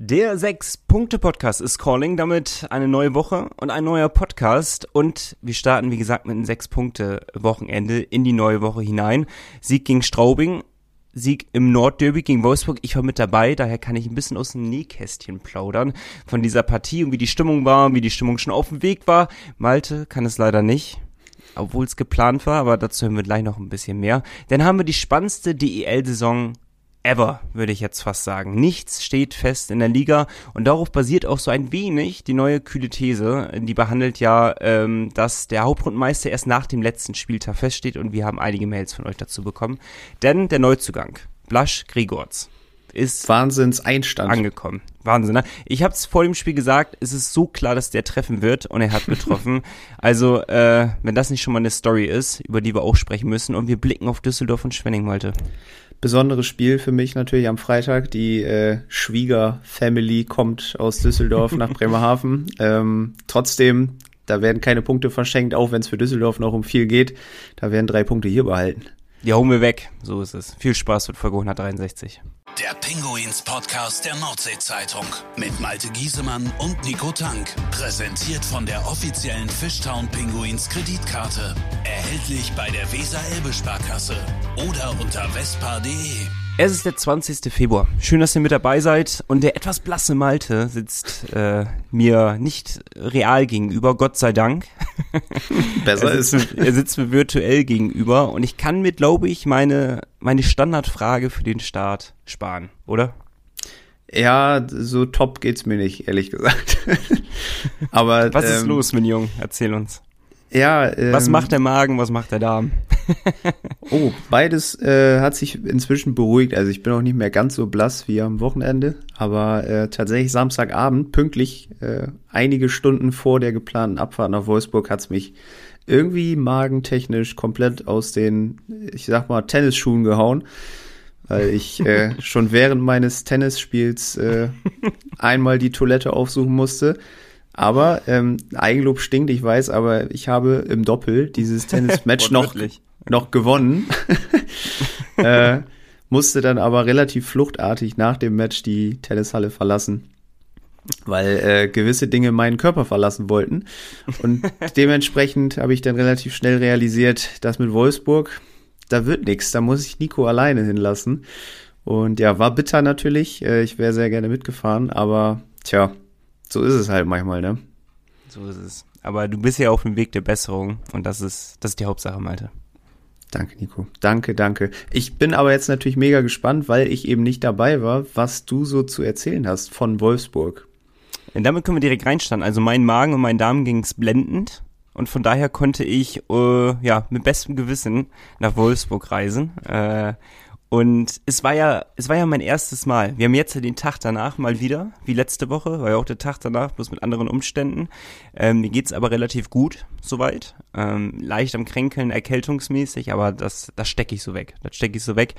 Der Sechs-Punkte-Podcast ist calling, damit eine neue Woche und ein neuer Podcast. Und wir starten, wie gesagt, mit einem Sechs-Punkte-Wochenende in die neue Woche hinein. Sieg gegen Straubing, Sieg im Nordderby gegen Wolfsburg. Ich war mit dabei, daher kann ich ein bisschen aus dem Nähkästchen plaudern von dieser Partie und wie die Stimmung war, wie die Stimmung schon auf dem Weg war. Malte kann es leider nicht obwohl es geplant war, aber dazu hören wir gleich noch ein bisschen mehr. Dann haben wir die spannendste DEL-Saison ever, würde ich jetzt fast sagen. Nichts steht fest in der Liga und darauf basiert auch so ein wenig die neue kühle These. Die behandelt ja, ähm, dass der Hauptrundmeister erst nach dem letzten Spieltag feststeht und wir haben einige Mails von euch dazu bekommen. Denn der Neuzugang, Blasch Grigorz, ist Wahnsinns-Einstand. angekommen. Wahnsinn, ne? Ich habe es vor dem Spiel gesagt, es ist so klar, dass der treffen wird und er hat getroffen. also, äh, wenn das nicht schon mal eine Story ist, über die wir auch sprechen müssen und wir blicken auf Düsseldorf und Schwenning, Malte besonderes Spiel für mich natürlich am Freitag. Die äh, Schwieger-Family kommt aus Düsseldorf nach Bremerhaven. Ähm, trotzdem, da werden keine Punkte verschenkt, auch wenn es für Düsseldorf noch um viel geht. Da werden drei Punkte hier behalten. Die hauen wir weg, so ist es. Viel Spaß mit Folge 163. Der Pinguins Podcast der Nordsee-Zeitung mit Malte Giesemann und Nico Tank. Präsentiert von der offiziellen Fishtown Pinguins Kreditkarte. Erhältlich bei der Weser-Elbe-Sparkasse oder unter vespa.de. Es ist der 20. Februar. Schön, dass ihr mit dabei seid. Und der etwas blasse Malte sitzt äh, mir nicht real gegenüber, Gott sei Dank. Besser er sitzt, ist. er sitzt mir virtuell gegenüber und ich kann mir, glaube ich, meine, meine Standardfrage für den Start sparen, oder? Ja, so top geht's mir nicht, ehrlich gesagt. Aber was ist ähm, los, mein Junge? Erzähl uns. Ja, ähm, was macht der Magen, was macht der Darm? oh, beides äh, hat sich inzwischen beruhigt. Also ich bin auch nicht mehr ganz so blass wie am Wochenende, aber äh, tatsächlich Samstagabend, pünktlich, äh, einige Stunden vor der geplanten Abfahrt nach Wolfsburg, hat's mich irgendwie magentechnisch komplett aus den, ich sag mal, Tennisschuhen gehauen weil ich äh, schon während meines Tennisspiels äh, einmal die Toilette aufsuchen musste. Aber ähm, Eigenlob stinkt, ich weiß, aber ich habe im Doppel dieses Tennismatch noch, noch gewonnen. äh, musste dann aber relativ fluchtartig nach dem Match die Tennishalle verlassen, weil äh, gewisse Dinge meinen Körper verlassen wollten. Und dementsprechend habe ich dann relativ schnell realisiert, dass mit Wolfsburg, da wird nichts, da muss ich Nico alleine hinlassen. Und ja, war bitter natürlich. Äh, ich wäre sehr gerne mitgefahren, aber tja, so ist es halt manchmal, ne? So ist es. Aber du bist ja auf dem Weg der Besserung und das ist, das ist die Hauptsache, Malte. Danke, Nico. Danke, danke. Ich bin aber jetzt natürlich mega gespannt, weil ich eben nicht dabei war, was du so zu erzählen hast von Wolfsburg. Und damit können wir direkt reinstarten. Also mein Magen und mein Darm ging's blendend und von daher konnte ich äh, ja mit bestem Gewissen nach Wolfsburg reisen. Äh, und es war ja, es war ja mein erstes Mal. Wir haben jetzt den Tag danach mal wieder, wie letzte Woche, war ja auch der Tag danach, bloß mit anderen Umständen. Ähm, mir geht's aber relativ gut, soweit. Ähm, leicht am Kränkeln, erkältungsmäßig, aber das, das stecke ich so weg. Das stecke ich so weg.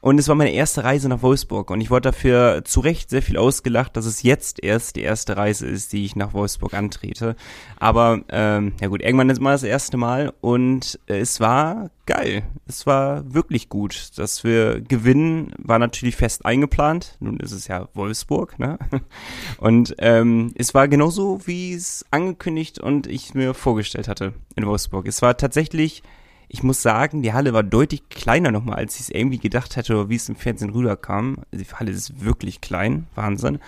Und es war meine erste Reise nach Wolfsburg und ich wurde dafür zu Recht sehr viel ausgelacht, dass es jetzt erst die erste Reise ist, die ich nach Wolfsburg antrete. Aber, ähm, ja gut, irgendwann ist mal das erste Mal und äh, es war geil. Es war wirklich gut. Dass wir gewinnen, war natürlich fest eingeplant. Nun ist es ja Wolfsburg, ne? Und ähm, es war genauso, wie es angekündigt und ich mir vorgestellt hatte in Wolfsburg. Es war tatsächlich, ich muss sagen, die Halle war deutlich kleiner nochmal, als ich es irgendwie gedacht hätte oder wie es im Fernsehen rüberkam. Die Halle ist wirklich klein, Wahnsinn.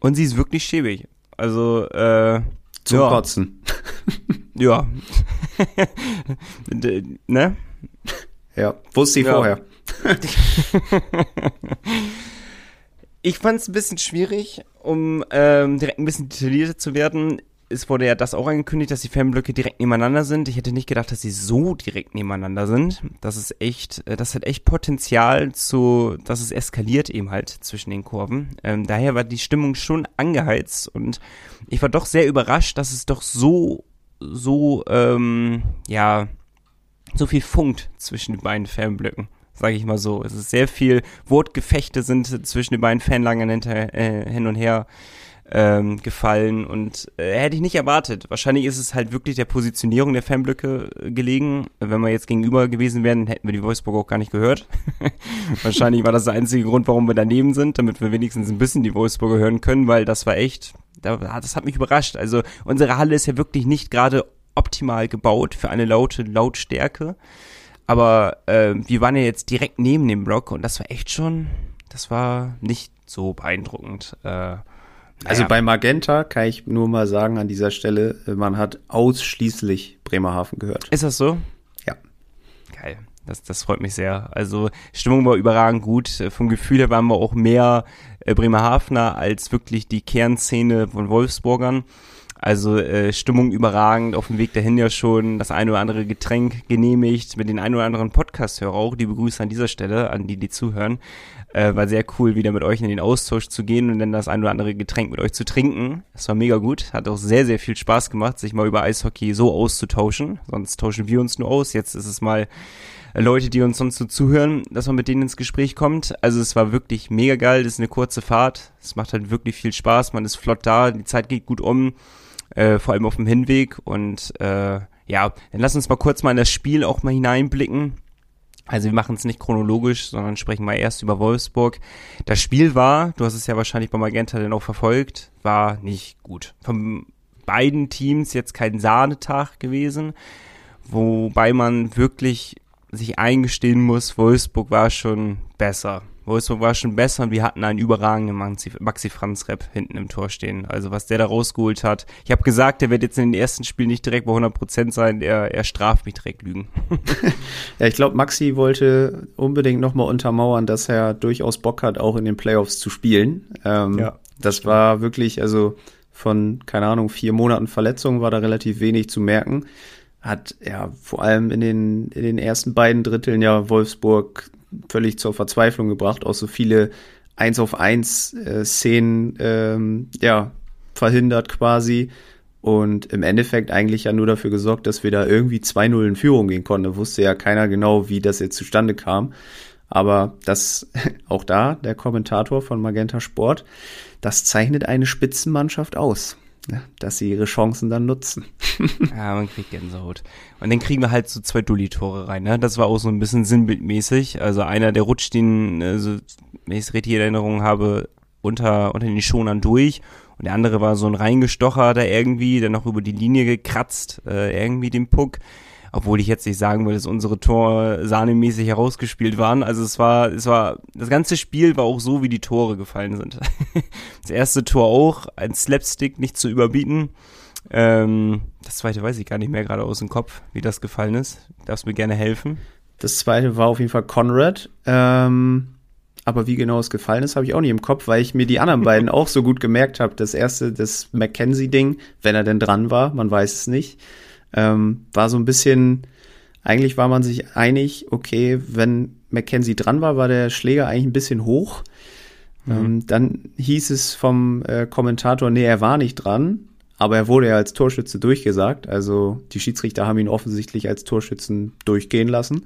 Und sie ist wirklich schäbig. Also, äh, zum ja. Kotzen. ja. ne? Ja, wusste ich ja. vorher. ich fand es ein bisschen schwierig, um ähm, direkt ein bisschen detaillierter zu werden. Es wurde ja das auch angekündigt, dass die Fanblöcke direkt nebeneinander sind. Ich hätte nicht gedacht, dass sie so direkt nebeneinander sind. Das ist echt, äh, das hat echt Potenzial zu, dass es eskaliert eben halt zwischen den Kurven. Ähm, daher war die Stimmung schon angeheizt und ich war doch sehr überrascht, dass es doch so, so, ähm, ja, so viel funkt zwischen den beiden Fanblöcken, sage ich mal so. Es ist sehr viel Wortgefechte sind zwischen den beiden Fanlagern hinter, äh, hin und her ähm, gefallen und äh, hätte ich nicht erwartet. Wahrscheinlich ist es halt wirklich der Positionierung der Fanblöcke äh, gelegen. Wenn wir jetzt gegenüber gewesen wären, hätten wir die Wolfsburg auch gar nicht gehört. Wahrscheinlich war das der einzige Grund, warum wir daneben sind, damit wir wenigstens ein bisschen die Wolfsburger hören können, weil das war echt, das hat mich überrascht. Also unsere Halle ist ja wirklich nicht gerade optimal gebaut für eine laute Lautstärke. Aber äh, wir waren ja jetzt direkt neben dem Block und das war echt schon, das war nicht so beeindruckend. Äh, also bei Magenta kann ich nur mal sagen an dieser Stelle, man hat ausschließlich Bremerhaven gehört. Ist das so? Ja. Geil. Das, das freut mich sehr. Also Stimmung war überragend gut. Vom Gefühl her waren wir auch mehr äh, Bremerhavener als wirklich die Kernszene von Wolfsburgern. Also äh, Stimmung überragend, auf dem Weg dahin ja schon das ein oder andere Getränk genehmigt, mit den ein oder anderen Podcast-Hörer auch, die Begrüße an dieser Stelle, an die, die zuhören. Äh, war sehr cool, wieder mit euch in den Austausch zu gehen und dann das ein oder andere Getränk mit euch zu trinken. Das war mega gut, hat auch sehr, sehr viel Spaß gemacht, sich mal über Eishockey so auszutauschen. Sonst tauschen wir uns nur aus. Jetzt ist es mal Leute, die uns sonst so zuhören, dass man mit denen ins Gespräch kommt. Also es war wirklich mega geil, das ist eine kurze Fahrt. Es macht halt wirklich viel Spaß, man ist flott da, die Zeit geht gut um äh, vor allem auf dem Hinweg. Und äh, ja, dann lass uns mal kurz mal in das Spiel auch mal hineinblicken. Also wir machen es nicht chronologisch, sondern sprechen mal erst über Wolfsburg. Das Spiel war, du hast es ja wahrscheinlich bei Magenta dann auch verfolgt, war nicht gut. Von beiden Teams jetzt kein Sahnetag gewesen, wobei man wirklich sich eingestehen muss, Wolfsburg war schon besser. Wolfsburg war schon besser und wir hatten einen überragenden Maxi, Maxi Franz Rep hinten im Tor stehen. Also was der da rausgeholt hat. Ich habe gesagt, der wird jetzt in den ersten Spielen nicht direkt bei 100% sein. Er, er straft mich direkt Lügen. ja, ich glaube, Maxi wollte unbedingt nochmal untermauern, dass er durchaus Bock hat, auch in den Playoffs zu spielen. Ähm, ja. Das war wirklich, also von, keine Ahnung, vier Monaten Verletzung war da relativ wenig zu merken hat ja vor allem in den, in den ersten beiden Dritteln ja Wolfsburg völlig zur Verzweiflung gebracht, auch so viele eins auf eins äh, Szenen ähm, ja verhindert quasi und im Endeffekt eigentlich ja nur dafür gesorgt, dass wir da irgendwie 2-0 in Führung gehen konnten. Da wusste ja keiner genau, wie das jetzt zustande kam. Aber das, auch da, der Kommentator von Magenta Sport, das zeichnet eine Spitzenmannschaft aus ja, dass sie ihre Chancen dann nutzen. ja, man kriegt Gänsehaut. Und dann kriegen wir halt so zwei Dulli-Tore rein, ne? Das war auch so ein bisschen sinnbildmäßig. Also einer, der rutscht den, also, wenn ich es richtig in Erinnerung habe, unter, unter den Schonern durch. Und der andere war so ein Reingestocher da irgendwie, der noch über die Linie gekratzt, äh, irgendwie den Puck obwohl ich jetzt nicht sagen würde, dass unsere Tore sahnemäßig herausgespielt waren. Also es war, es war, das ganze Spiel war auch so, wie die Tore gefallen sind. das erste Tor auch, ein Slapstick nicht zu überbieten. Ähm, das zweite weiß ich gar nicht mehr gerade aus dem Kopf, wie das gefallen ist. Darfst mir gerne helfen. Das zweite war auf jeden Fall Conrad. Ähm, aber wie genau es gefallen ist, habe ich auch nicht im Kopf, weil ich mir die anderen beiden auch so gut gemerkt habe. Das erste, das Mackenzie-Ding, wenn er denn dran war, man weiß es nicht. Ähm, war so ein bisschen, eigentlich war man sich einig, okay, wenn Mackenzie dran war, war der Schläger eigentlich ein bisschen hoch. Mhm. Ähm, dann hieß es vom äh, Kommentator, nee, er war nicht dran, aber er wurde ja als Torschütze durchgesagt. Also die Schiedsrichter haben ihn offensichtlich als Torschützen durchgehen lassen.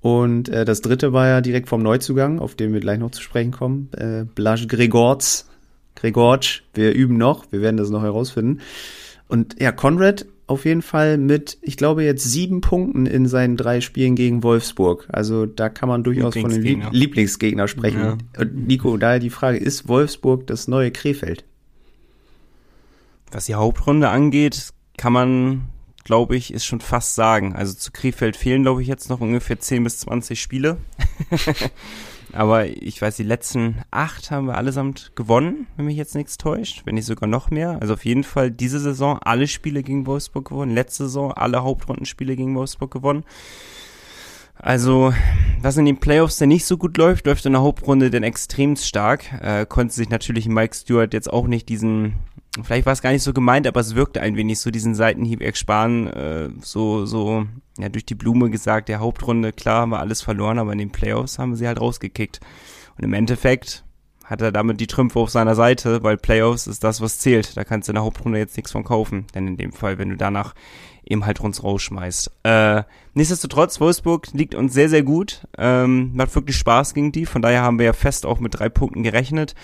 Und äh, das dritte war ja direkt vom Neuzugang, auf den wir gleich noch zu sprechen kommen. Äh, Blaž Gregorz. Gregorc, wir üben noch, wir werden das noch herausfinden. Und ja, Conrad auf jeden Fall mit, ich glaube, jetzt sieben Punkten in seinen drei Spielen gegen Wolfsburg. Also da kann man durchaus von einem Lieb Lieblingsgegner sprechen. Ja. Und Nico, daher die Frage, ist Wolfsburg das neue Krefeld? Was die Hauptrunde angeht, kann man, glaube ich, ist schon fast sagen. Also zu Krefeld fehlen, glaube ich, jetzt noch ungefähr 10 bis 20 Spiele. Aber ich weiß, die letzten acht haben wir allesamt gewonnen, wenn mich jetzt nichts täuscht, wenn nicht sogar noch mehr. Also auf jeden Fall diese Saison alle Spiele gegen Wolfsburg gewonnen, letzte Saison alle Hauptrundenspiele gegen Wolfsburg gewonnen. Also, was in den Playoffs denn nicht so gut läuft, läuft in der Hauptrunde denn extrem stark. Äh, konnte sich natürlich Mike Stewart jetzt auch nicht diesen vielleicht war es gar nicht so gemeint, aber es wirkte ein wenig so diesen Seitenhieb ersparen, äh, so, so, ja, durch die Blume gesagt, der Hauptrunde, klar, haben wir alles verloren, aber in den Playoffs haben wir sie halt rausgekickt. Und im Endeffekt hat er damit die Trümpfe auf seiner Seite, weil Playoffs ist das, was zählt. Da kannst du in der Hauptrunde jetzt nichts von kaufen. Denn in dem Fall, wenn du danach eben halt uns rausschmeißt. Äh, nichtsdestotrotz, Wolfsburg liegt uns sehr, sehr gut. Ähm, macht wirklich Spaß gegen die. Von daher haben wir ja fest auch mit drei Punkten gerechnet.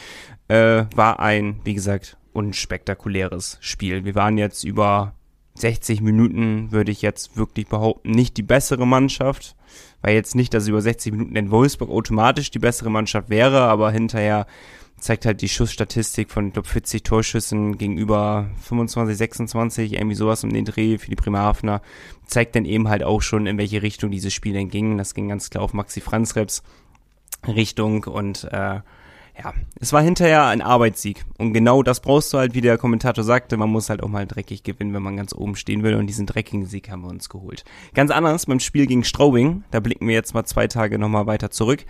Äh, war ein, wie gesagt, unspektakuläres Spiel. Wir waren jetzt über 60 Minuten, würde ich jetzt wirklich behaupten, nicht die bessere Mannschaft. War jetzt nicht, dass über 60 Minuten in Wolfsburg automatisch die bessere Mannschaft wäre, aber hinterher zeigt halt die Schussstatistik von, ich glaube, 40 Torschüssen gegenüber 25, 26, irgendwie sowas um den Dreh für die Bremerhavener, zeigt dann eben halt auch schon, in welche Richtung dieses Spiel denn ging. Das ging ganz klar auf Maxi Franzreps Richtung und äh, ja, es war hinterher ein Arbeitssieg. Und genau das brauchst du halt, wie der Kommentator sagte, man muss halt auch mal dreckig gewinnen, wenn man ganz oben stehen will. Und diesen dreckigen Sieg haben wir uns geholt. Ganz anders beim Spiel gegen Straubing, da blicken wir jetzt mal zwei Tage nochmal weiter zurück.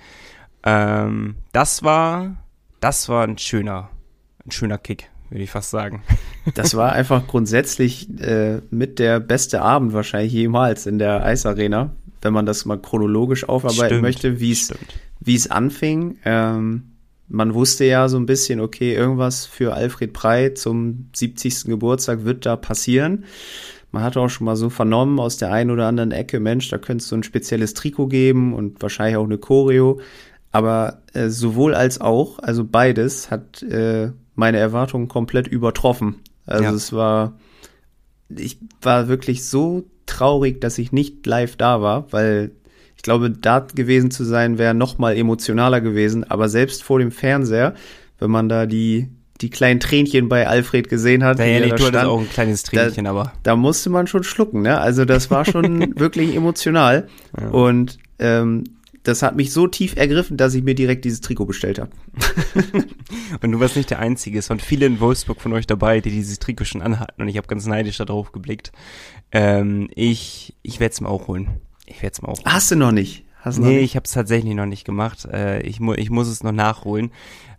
Ähm, das war, das war ein schöner, ein schöner Kick, würde ich fast sagen. Das war einfach grundsätzlich äh, mit der beste Abend wahrscheinlich jemals in der Eisarena, wenn man das mal chronologisch aufarbeiten stimmt, möchte, wie es wie es anfing. Ähm, man wusste ja so ein bisschen, okay, irgendwas für Alfred Prey zum 70. Geburtstag wird da passieren. Man hatte auch schon mal so vernommen aus der einen oder anderen Ecke, Mensch, da könnte es so ein spezielles Trikot geben und wahrscheinlich auch eine Choreo. Aber äh, sowohl als auch, also beides, hat äh, meine Erwartungen komplett übertroffen. Also ja. es war, ich war wirklich so traurig, dass ich nicht live da war, weil ich glaube, da gewesen zu sein wäre noch mal emotionaler gewesen. Aber selbst vor dem Fernseher, wenn man da die die kleinen Tränchen bei Alfred gesehen hat. Ja, ja, nee, du auch ein kleines Tränchen, da, aber. Da musste man schon schlucken, ne? Also das war schon wirklich emotional. Ja. Und ähm, das hat mich so tief ergriffen, dass ich mir direkt dieses Trikot bestellt habe. und du warst nicht der Einzige. Es waren viele in Wolfsburg von euch dabei, die dieses Trikot schon anhatten. Und ich habe ganz neidisch darauf geblickt. Ähm, ich ich werde es mir auch holen. Ich werde es mal auch. Hast du noch nicht? Hast nee, noch nicht? ich habe es tatsächlich noch nicht gemacht. Äh, ich, mu ich muss es noch nachholen.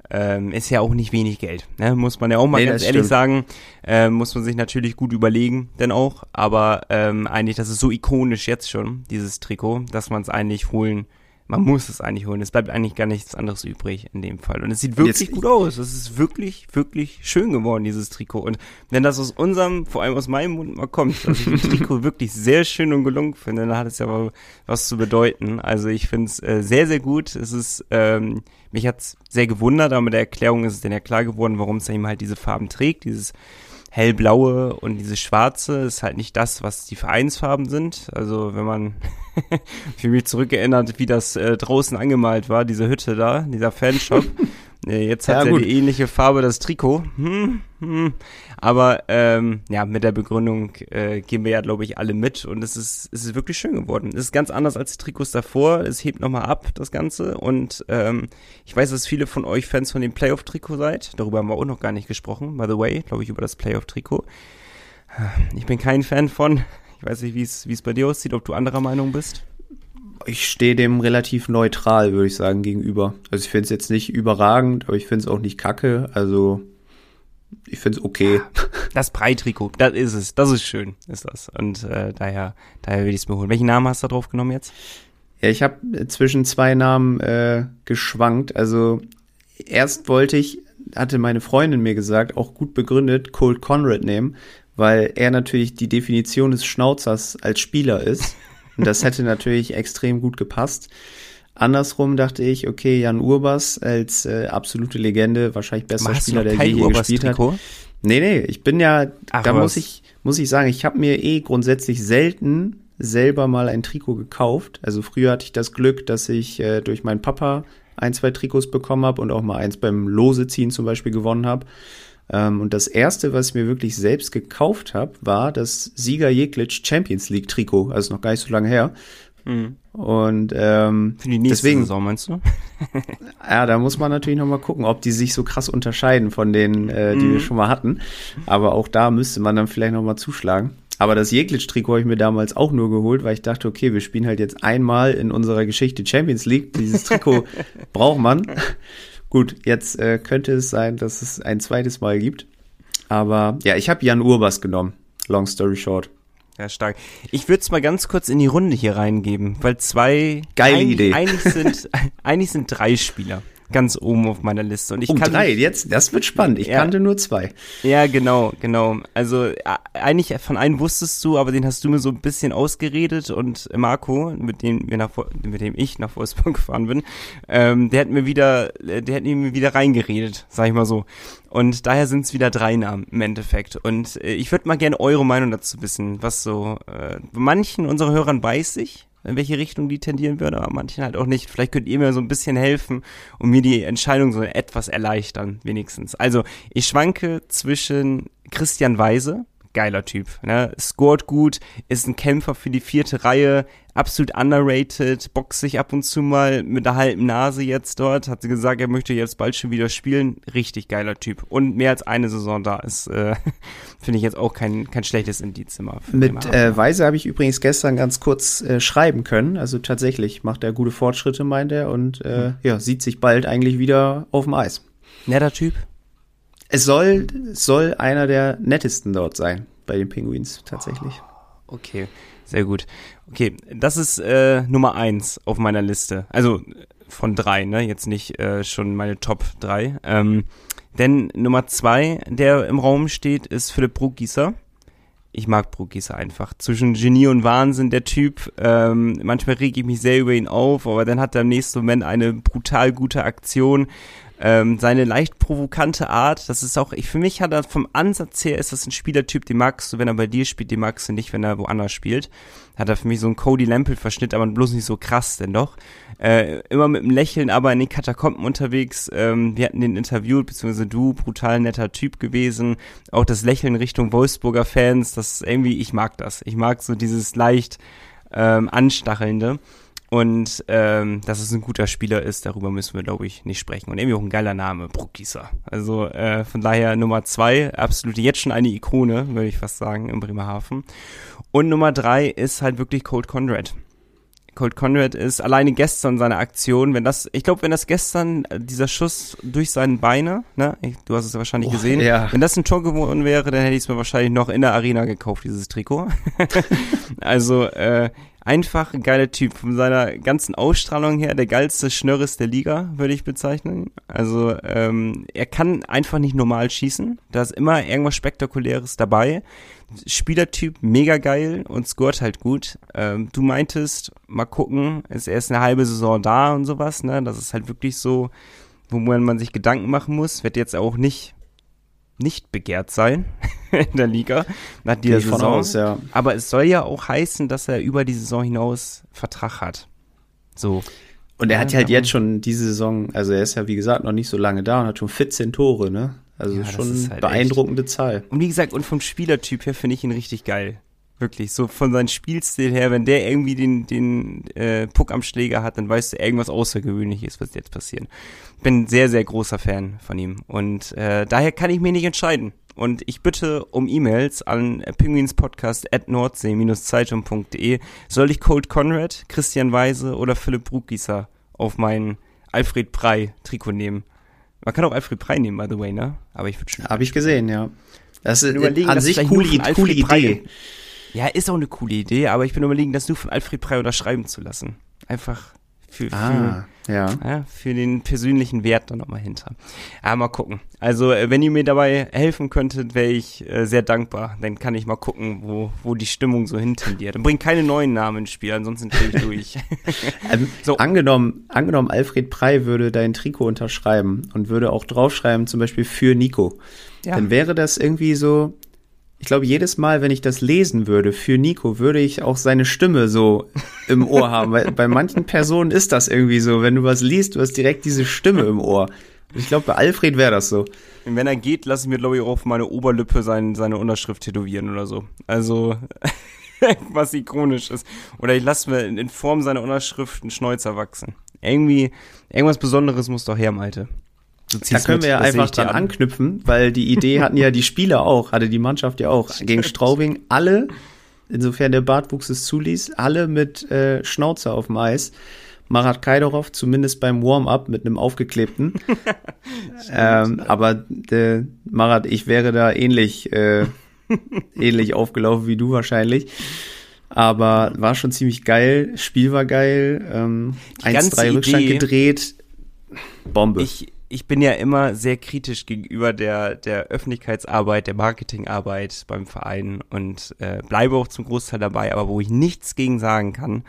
Ähm, ist ja auch nicht wenig Geld, ne? muss man ja auch mal nee, ganz ehrlich stimmt. sagen. Äh, muss man sich natürlich gut überlegen, denn auch. Aber ähm, eigentlich, das ist so ikonisch jetzt schon, dieses Trikot, dass man es eigentlich holen man muss es eigentlich holen. Es bleibt eigentlich gar nichts anderes übrig in dem Fall. Und es sieht wirklich Jetzt, gut aus. Es ist wirklich, wirklich schön geworden, dieses Trikot. Und wenn das aus unserem, vor allem aus meinem Mund mal kommt, dass ich das Trikot wirklich sehr schön und gelungen finde, dann hat es ja was zu bedeuten. Also ich finde es äh, sehr, sehr gut. Es ist, ähm, mich hat's sehr gewundert, aber mit der Erklärung ist es dann ja klar geworden, warum es eben halt diese Farben trägt. Dieses hellblaue und dieses schwarze ist halt nicht das, was die Vereinsfarben sind. Also wenn man für mich zurückerinnert, wie das äh, draußen angemalt war, diese Hütte da, dieser Fanshop. äh, jetzt hat ja, er die ähnliche Farbe, das Trikot. Hm, hm. Aber ähm, ja, mit der Begründung äh, gehen wir ja, glaube ich, alle mit und es ist, es ist wirklich schön geworden. Es ist ganz anders als die Trikots davor. Es hebt nochmal ab, das Ganze. Und ähm, ich weiß, dass viele von euch Fans von dem Playoff-Trikot seid. Darüber haben wir auch noch gar nicht gesprochen, by the way, glaube ich, über das Playoff-Trikot. Ich bin kein Fan von. Ich weiß nicht, wie es wie es bei dir aussieht, ob du anderer Meinung bist. Ich stehe dem relativ neutral, würde ich sagen, gegenüber. Also ich finde es jetzt nicht überragend, aber ich finde es auch nicht kacke. Also ich finde es okay. Das Breitrikot, das ist es. Das ist schön, ist das. Und äh, daher, daher will ich es mir holen. Welchen Namen hast du da drauf genommen jetzt? Ja, ich habe zwischen zwei Namen äh, geschwankt. Also erst wollte ich, hatte meine Freundin mir gesagt, auch gut begründet, Cold Conrad nehmen, weil er natürlich die Definition des Schnauzers als Spieler ist. Und das hätte natürlich extrem gut gepasst. Andersrum dachte ich, okay, Jan Urbas als äh, absolute Legende, wahrscheinlich bester Spieler, der je hier gespielt hat. Nee, nee, ich bin ja, Ach, da was? muss ich, muss ich sagen, ich habe mir eh grundsätzlich selten selber mal ein Trikot gekauft. Also früher hatte ich das Glück, dass ich äh, durch meinen Papa ein, zwei Trikots bekommen habe und auch mal eins beim Loseziehen zum Beispiel gewonnen habe. Ähm, und das erste, was ich mir wirklich selbst gekauft habe, war das Sieger Jeglitsch Champions League Trikot. Also noch gar nicht so lange her. Mhm. Und ähm, Für die nächste deswegen, Saison meinst du? ja, da muss man natürlich noch mal gucken, ob die sich so krass unterscheiden von denen, äh, die mhm. wir schon mal hatten. Aber auch da müsste man dann vielleicht noch mal zuschlagen. Aber das Jeglitsch-Trikot habe ich mir damals auch nur geholt, weil ich dachte, okay, wir spielen halt jetzt einmal in unserer Geschichte Champions League. Dieses Trikot braucht man. Gut, jetzt äh, könnte es sein, dass es ein zweites Mal gibt. Aber ja, ich habe Jan Urbas genommen. Long story short. Ja, stark. Ich würde es mal ganz kurz in die Runde hier reingeben, weil zwei Geile ein, Idee. Eigentlich sind, eigentlich sind drei Spieler ganz oben auf meiner Liste. Und ich um kann drei, jetzt, das wird spannend. Ich Ja. kannte nur zwei. Ja, genau, genau. Also eigentlich von einem wusstest du, aber den hast du mir so ein bisschen ausgeredet und Marco, mit dem wir nach mit dem ich nach Wolfsburg gefahren bin, ähm, der hat mir wieder, äh, der hat mir wieder reingeredet, sag ich mal so. Und daher sind es wieder drei Namen im Endeffekt. Und äh, ich würde mal gerne eure Meinung dazu wissen, was so äh, manchen unserer Hörern weiß ich, in welche Richtung die tendieren würde, aber manchen halt auch nicht. Vielleicht könnt ihr mir so ein bisschen helfen und mir die Entscheidung so etwas erleichtern, wenigstens. Also, ich schwanke zwischen Christian Weise, geiler Typ, ne? scored gut, ist ein Kämpfer für die vierte Reihe, absolut underrated, boxt sich ab und zu mal mit der halben Nase jetzt dort, hat sie gesagt, er möchte jetzt bald schon wieder spielen, richtig geiler Typ und mehr als eine Saison da ist, äh, finde ich jetzt auch kein, kein schlechtes Indiz immer. für Mit äh, Weise habe ich übrigens gestern ganz kurz äh, schreiben können. Also tatsächlich macht er gute Fortschritte, meint er, und äh, ja, sieht sich bald eigentlich wieder auf dem Eis. Netter Typ. Es soll, soll einer der nettesten dort sein bei den Penguins tatsächlich. Okay, sehr gut. Okay, das ist äh, Nummer eins auf meiner Liste. Also äh, von drei, ne? Jetzt nicht äh, schon meine Top drei. Ähm, denn Nummer zwei, der im Raum steht, ist Philipp Bruggießer. Ich mag Bruggießer einfach. Zwischen Genie und Wahnsinn der Typ. Ähm, manchmal reg ich mich sehr über ihn auf, aber dann hat er im nächsten Moment eine brutal gute Aktion. Ähm, seine leicht provokante Art, das ist auch, ich, für mich hat er vom Ansatz her, ist das ein Spielertyp, den magst du, wenn er bei dir spielt, den magst du nicht, wenn er woanders spielt. Hat er für mich so einen Cody Lampel-Verschnitt, aber bloß nicht so krass, denn doch. Äh, immer mit einem Lächeln, aber in den Katakomben unterwegs. Ähm, wir hatten den interviewt, beziehungsweise du, brutal netter Typ gewesen. Auch das Lächeln Richtung Wolfsburger Fans, das irgendwie, ich mag das. Ich mag so dieses leicht ähm, anstachelnde. Und ähm, dass es ein guter Spieler ist, darüber müssen wir, glaube ich, nicht sprechen. Und irgendwie auch ein geiler Name, Bruckgießer. Also äh, von daher Nummer zwei, absolut jetzt schon eine Ikone, würde ich fast sagen, im Bremerhaven. Und Nummer drei ist halt wirklich Colt Conrad. Colt Conrad ist alleine gestern seine Aktion, wenn das, ich glaube, wenn das gestern äh, dieser Schuss durch seine Beine, ne, ich, du hast es ja wahrscheinlich Oh, gesehen, ja. wenn das ein Tor geworden wäre, dann hätte ich es mir wahrscheinlich noch in der Arena gekauft, dieses Trikot. also äh, einfach ein geiler Typ von seiner ganzen Ausstrahlung her, der geilste Schnörres der Liga, würde ich bezeichnen. Also ähm, er kann einfach nicht normal schießen, da ist immer irgendwas Spektakuläres dabei. Spielertyp mega geil und scoret halt gut. Ähm, du meintest, mal gucken, ist erst eine halbe Saison da und sowas, ne? Das ist halt wirklich so, wo man sich Gedanken machen muss. Wird jetzt auch nicht nicht begehrt sein in der Liga nach dieser ich von Saison. aus, ja. Aber es soll ja auch heißen, dass er über die Saison hinaus Vertrag hat. So. Und er Ja, hat halt ja. jetzt schon diese Saison, also er ist ja wie gesagt noch nicht so lange da und hat schon 14 Tore, ne? Also Ja, schon halt beeindruckende Zahl. Und wie gesagt, und vom Spielertyp her finde ich ihn richtig geil. Wirklich, so von seinem Spielstil her, wenn der irgendwie den, den äh, Puck am Schläger hat, dann weißt du, irgendwas Außergewöhnliches wird jetzt passieren. Bin sehr, sehr großer Fan von ihm. Und äh, daher kann ich mich nicht entscheiden. Und ich bitte um E-Mails an penguinspodcast at nordsee-zeitung.de. Soll ich Colt Conrad, Christian Weise oder Philipp Bruggießer auf mein Alfred Prey Trikot nehmen? Man kann auch Alfred Prey nehmen, by the way, ne? Aber ich würde schon Habe ich gesehen, ja. Das ist überlegen, an sich coole, coole Alfred Prey- Idee. Ja, ist auch eine coole Idee, aber ich bin überlegen, das nur von Alfred Prey unterschreiben zu lassen. Einfach für, für, Ah, ja. ja, für den persönlichen Wert da nochmal hinter. Aber mal gucken. Also, äh, wenn ihr mir dabei helfen könntet, wäre ich äh, sehr dankbar. Dann kann ich mal gucken, wo, wo die Stimmung so hintendiert. Dann bringt keine neuen Namen ins Spiel, ansonsten drehe ich durch. Ähm, So. angenommen, angenommen, Alfred Prey würde dein Trikot unterschreiben und würde auch draufschreiben, zum Beispiel für Nico. Ja. Dann wäre das irgendwie so, ich glaube, jedes Mal, wenn ich das lesen würde für Nico, würde ich auch seine Stimme so im Ohr haben. Weil bei manchen Personen ist das irgendwie so, wenn du was liest, du hast direkt diese Stimme im Ohr. Ich glaube, bei Alfred wäre das so. Wenn er geht, lasse ich mir, glaube ich, auch auf meine Oberlippe sein, seine Unterschrift tätowieren oder so. Also, was ikonisch ist. Oder ich lasse mir in in Form seiner Unterschrift einen Schnäuzer wachsen. Irgendwie, irgendwas Besonderes muss doch her, Malte. Da können mit, wir ja einfach dran an. anknüpfen, weil die Idee hatten ja die Spieler auch, hatte die Mannschaft ja auch. Gegen Straubing alle, insofern der Bartwuchs es zuließ, alle mit äh, Schnauze auf dem Eis. Marat Kaidorov zumindest beim Warm-up mit einem aufgeklebten. ähm, aber äh, Marat, ich wäre da ähnlich, äh, ähnlich aufgelaufen wie du wahrscheinlich. Aber war schon ziemlich geil, Spiel war geil, ähm, Die ganze 1-3 Rückstand gedreht. Bombe. Ich, ich bin ja immer sehr kritisch gegenüber der, der Öffentlichkeitsarbeit, der Marketingarbeit beim Verein und äh, bleibe auch zum Großteil dabei, aber wo ich nichts gegen sagen kann,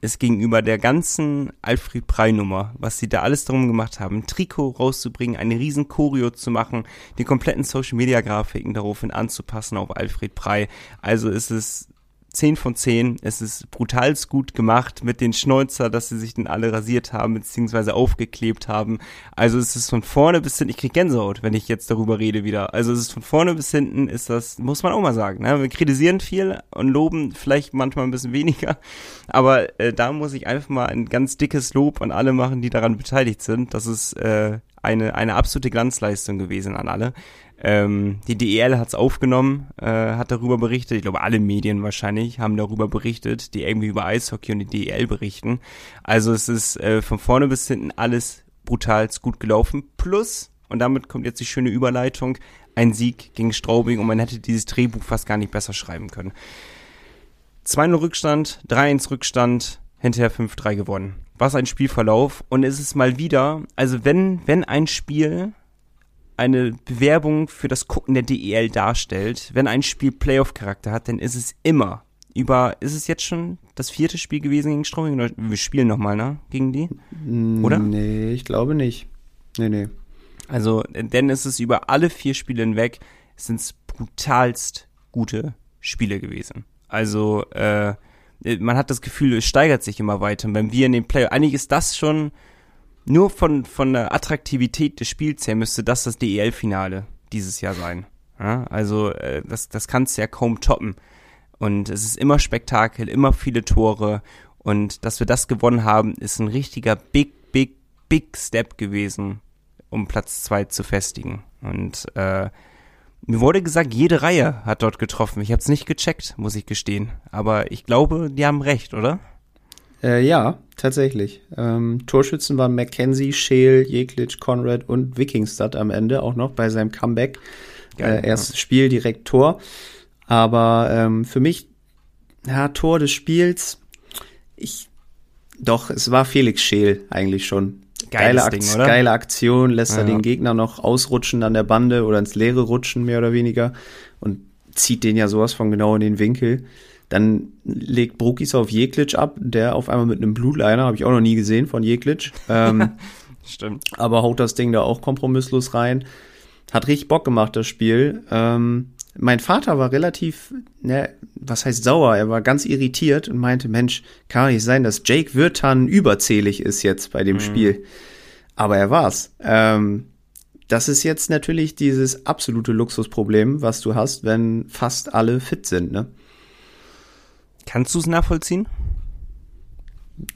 ist gegenüber der ganzen Alfred Prey-Nummer, was sie da alles darum gemacht haben, ein Trikot rauszubringen, eine riesen Choreo zu machen, die kompletten Social-Media-Grafiken daraufhin anzupassen auf Alfred Prey. Also ist es 10 von 10. Es ist brutalst gut gemacht mit den Schnäuzer, dass sie sich dann alle rasiert haben, beziehungsweise aufgeklebt haben. Also es ist von vorne bis hinten, ich krieg Gänsehaut, wenn ich jetzt darüber rede wieder. Also es ist von vorne bis hinten, ist das, muss man auch mal sagen. Ne? Wir kritisieren viel und loben vielleicht manchmal ein bisschen weniger. Aber äh, da muss ich einfach mal ein ganz dickes Lob an alle machen, die daran beteiligt sind. Das ist äh, eine, eine absolute Glanzleistung gewesen an alle. Ähm, die DEL hat es aufgenommen, äh, hat darüber berichtet. Ich glaube, alle Medien wahrscheinlich haben darüber berichtet, die irgendwie über Eishockey und die DEL berichten. Also es ist äh, von vorne bis hinten alles brutal gut gelaufen. Plus, und damit kommt jetzt die schöne Überleitung, ein Sieg gegen Straubing und man hätte dieses Drehbuch fast gar nicht besser schreiben können. 2-0 Rückstand, 3-1 Rückstand, hinterher 5-3 gewonnen. Was ein Spielverlauf. Und es ist mal wieder, also wenn, wenn ein Spiel eine Bewerbung für das Gucken der DEL darstellt, wenn ein Spiel Playoff-Charakter hat, dann ist es immer über, ist es jetzt schon das vierte Spiel gewesen gegen Straubing? Wir spielen nochmal, ne? Gegen die? Oder? Nee, ich glaube nicht. Nee, nee. Also, denn ist es über alle vier Spiele hinweg, sind es brutalst gute Spiele gewesen. Also, äh, man hat das Gefühl, es steigert sich immer weiter. Und wenn wir in den Playoff, eigentlich ist das schon nur von, von der Attraktivität des Spiels her müsste das das DEL-Finale dieses Jahr sein. Ja, also äh, das, das kannst du ja kaum toppen. Und es ist immer Spektakel, immer viele Tore. Und dass wir das gewonnen haben, ist ein richtiger Big, Big, Big Step gewesen, um Platz zwei zu festigen. Und äh, mir wurde gesagt, jede Reihe hat dort getroffen. Ich habe es nicht gecheckt, muss ich gestehen. Aber ich glaube, die haben recht, oder? Äh, ja, tatsächlich. Ähm, Torschützen waren Mackenzie, Scheel, Jeglitsch, Conrad und Wikingstad am Ende auch noch bei seinem Comeback. Geil, äh, erstes ja. Spiel, direkt Tor. Aber ähm, für mich, ja, Tor des Spiels, ich, doch, es war Felix Scheel eigentlich schon. Geile, Ding, Akt, geile, Aktion, lässt ja. er den Gegner noch ausrutschen an der Bande oder ins Leere rutschen, mehr oder weniger. Und zieht den ja sowas von genau in den Winkel. Dann legt Brukis auf Jeklitsch ab, der auf einmal mit einem Blutliner, habe ich auch noch nie gesehen von Jeklitsch. Ähm, Stimmt. Aber haut das Ding da auch kompromisslos rein. Hat richtig Bock gemacht, das Spiel. Ähm, mein Vater war relativ, ne, was heißt sauer? Er war ganz irritiert und meinte, Mensch, kann nicht sein, dass Jake Wirtan überzählig ist jetzt bei dem mhm. Spiel. Aber er war's. Ähm, das ist jetzt natürlich dieses absolute Luxusproblem, was du hast, wenn fast alle fit sind, ne? Kannst du es nachvollziehen?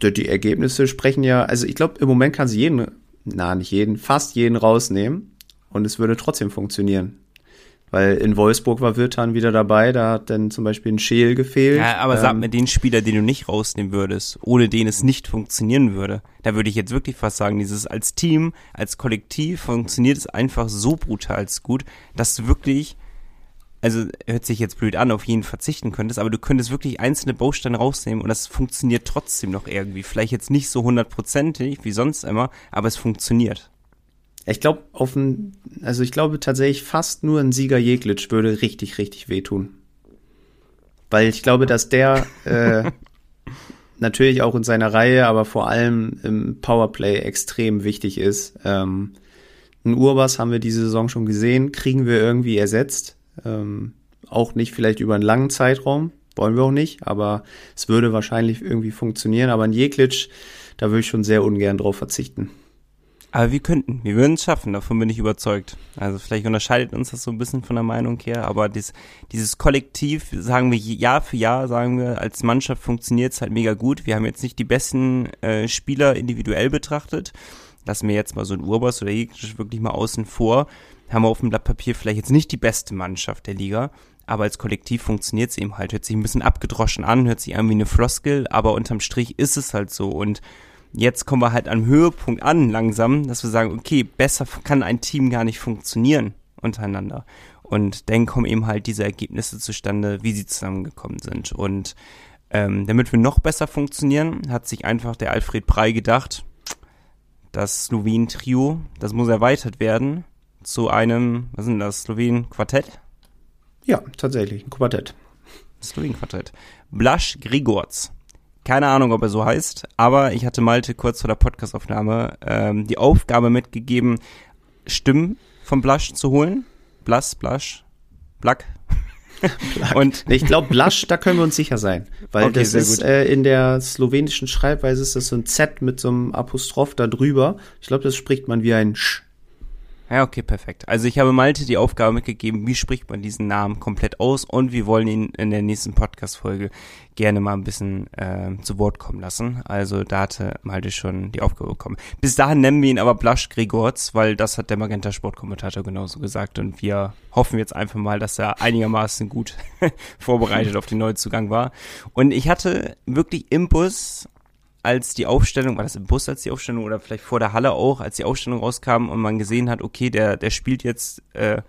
Die Ergebnisse sprechen ja, also ich glaube, im Moment kann sie jeden, na nicht jeden, fast jeden rausnehmen und es würde trotzdem funktionieren. Weil in Wolfsburg war Wirtan wieder dabei, da hat dann zum Beispiel ein Scheel gefehlt. Ja, aber ähm, sag mir den Spieler, den du nicht rausnehmen würdest, ohne den es nicht funktionieren würde. Da würde ich jetzt wirklich fast sagen, dieses als Team, als Kollektiv funktioniert es einfach so brutal gut, dass du wirklich also hört sich jetzt blöd an, auf jeden verzichten könntest, aber du könntest wirklich einzelne Bausteine rausnehmen und das funktioniert trotzdem noch irgendwie. Vielleicht jetzt nicht so hundertprozentig wie sonst immer, aber es funktioniert. Ich glaube, auf ein, also ich glaube tatsächlich fast nur ein Sieger Jeglitsch würde richtig, richtig wehtun. Weil ich glaube, dass der äh, natürlich auch in seiner Reihe, aber vor allem im Powerplay extrem wichtig ist. Ähm, ein Urbas haben wir diese Saison schon gesehen, kriegen wir irgendwie ersetzt. Ähm, auch nicht vielleicht über einen langen Zeitraum, wollen wir auch nicht, aber es würde wahrscheinlich irgendwie funktionieren. Aber ein Jeklitsch, da würde ich schon sehr ungern drauf verzichten. Aber wir könnten, wir würden es schaffen, davon bin ich überzeugt. Also vielleicht unterscheidet uns das so ein bisschen von der Meinung her, aber dies, dieses Kollektiv, sagen wir Jahr für Jahr, sagen wir, als Mannschaft funktioniert es halt mega gut. Wir haben jetzt nicht die besten äh, Spieler individuell betrachtet. Lassen wir jetzt mal so ein Urbas oder Jekic wirklich mal außen vor haben wir auf dem Blatt Papier vielleicht jetzt nicht die beste Mannschaft der Liga, aber als Kollektiv funktioniert es eben halt. Hört sich ein bisschen abgedroschen an, hört sich an wie eine Floskel, aber unterm Strich ist es halt so. Und jetzt kommen wir halt am Höhepunkt an langsam, dass wir sagen, okay, besser kann ein Team gar nicht funktionieren untereinander. Und dann kommen eben halt diese Ergebnisse zustande, wie sie zusammengekommen sind. Und ähm, damit wir noch besser funktionieren, hat sich einfach der Alfred Prey gedacht, das Slowen-Trio, das muss erweitert werden zu einem, was ist denn das, Slowen-Quartett? Ja, tatsächlich, ein Quartett. Slowen-Quartett. Blasch Grigorz. Keine Ahnung, ob er so heißt, aber ich hatte Malte kurz vor der Podcastaufnahme ähm, die Aufgabe mitgegeben, Stimmen von Blasch zu holen. Blass, Blasch, Black. Und ich glaube, Blasch, da können wir uns sicher sein. Weil okay, das ist äh, in der slowenischen Schreibweise ist das so ein Z mit so einem Apostroph da drüber. Ich glaube, das spricht man wie ein Sch. Ja, okay, perfekt. Also ich habe Malte die Aufgabe mitgegeben, wie spricht man diesen Namen komplett aus und wir wollen ihn in der nächsten Podcast-Folge gerne mal ein bisschen äh, zu Wort kommen lassen. Also da hatte Malte schon die Aufgabe bekommen. Bis dahin nennen wir ihn aber Blasch Gregorz, weil das hat der Magenta Sportkommentator genauso gesagt und wir hoffen jetzt einfach mal, dass er einigermaßen gut vorbereitet auf den Neuzugang war. Und ich hatte wirklich im Bus als die Aufstellung, war das im Bus als die Aufstellung oder vielleicht vor der Halle auch, als die Aufstellung rauskam und man gesehen hat, okay, der, der spielt jetzt äh,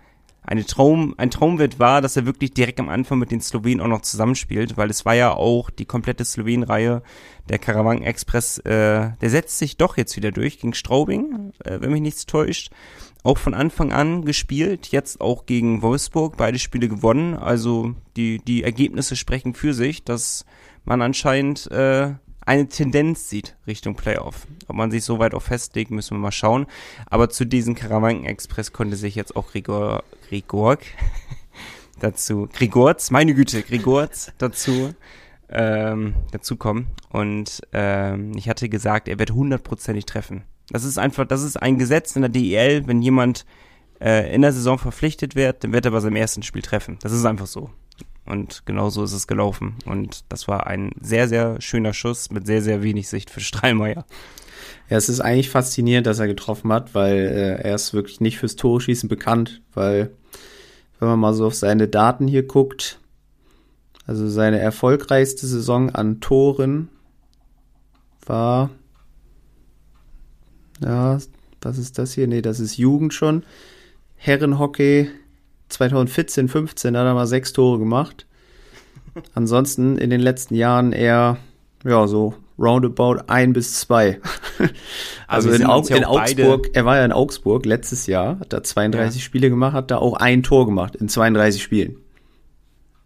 eine Traum, ein Traumwert war, dass er wirklich direkt am Anfang mit den Slowenen auch noch zusammenspielt, weil es war ja auch die komplette Slowen-Reihe, der Caravan Express, äh, der setzt sich doch jetzt wieder durch gegen Straubing, äh, wenn mich nichts täuscht. Auch von Anfang an gespielt, jetzt auch gegen Wolfsburg, beide Spiele gewonnen. Also die, die Ergebnisse sprechen für sich, dass man anscheinend äh, eine Tendenz sieht Richtung Playoff. Ob man sich so weit auch festlegt, müssen wir mal schauen. Aber zu diesem Karawanken-Express konnte sich jetzt auch Grigor, Grigorg dazu, Grigorz, meine Güte, Grigorz dazu, ähm, dazu kommen. Und ähm, ich hatte gesagt, er wird hundertprozentig treffen. Das ist einfach, das ist ein Gesetz in der DEL, wenn jemand äh, in der Saison verpflichtet wird, dann wird er bei seinem ersten Spiel treffen. Das ist einfach so. Und genau so ist es gelaufen. Und das war ein sehr, sehr schöner Schuss mit sehr, sehr wenig Sicht für Strahlmeier. Ja, es ist eigentlich faszinierend, dass er getroffen hat, weil äh, er ist wirklich nicht fürs Torschießen bekannt, weil wenn man mal so auf seine Daten hier guckt, also seine erfolgreichste Saison an Toren war, ja, was ist das hier? Nee, das ist Jugend schon. Herrenhockey 2014, 15 hat er mal sechs Tore gemacht. Ansonsten in den letzten Jahren eher, ja, so roundabout ein bis zwei. also in, Au in Augsburg, er war ja in Augsburg letztes Jahr, hat da 32 ja. Spiele gemacht, hat da auch ein Tor gemacht in 32 Spielen.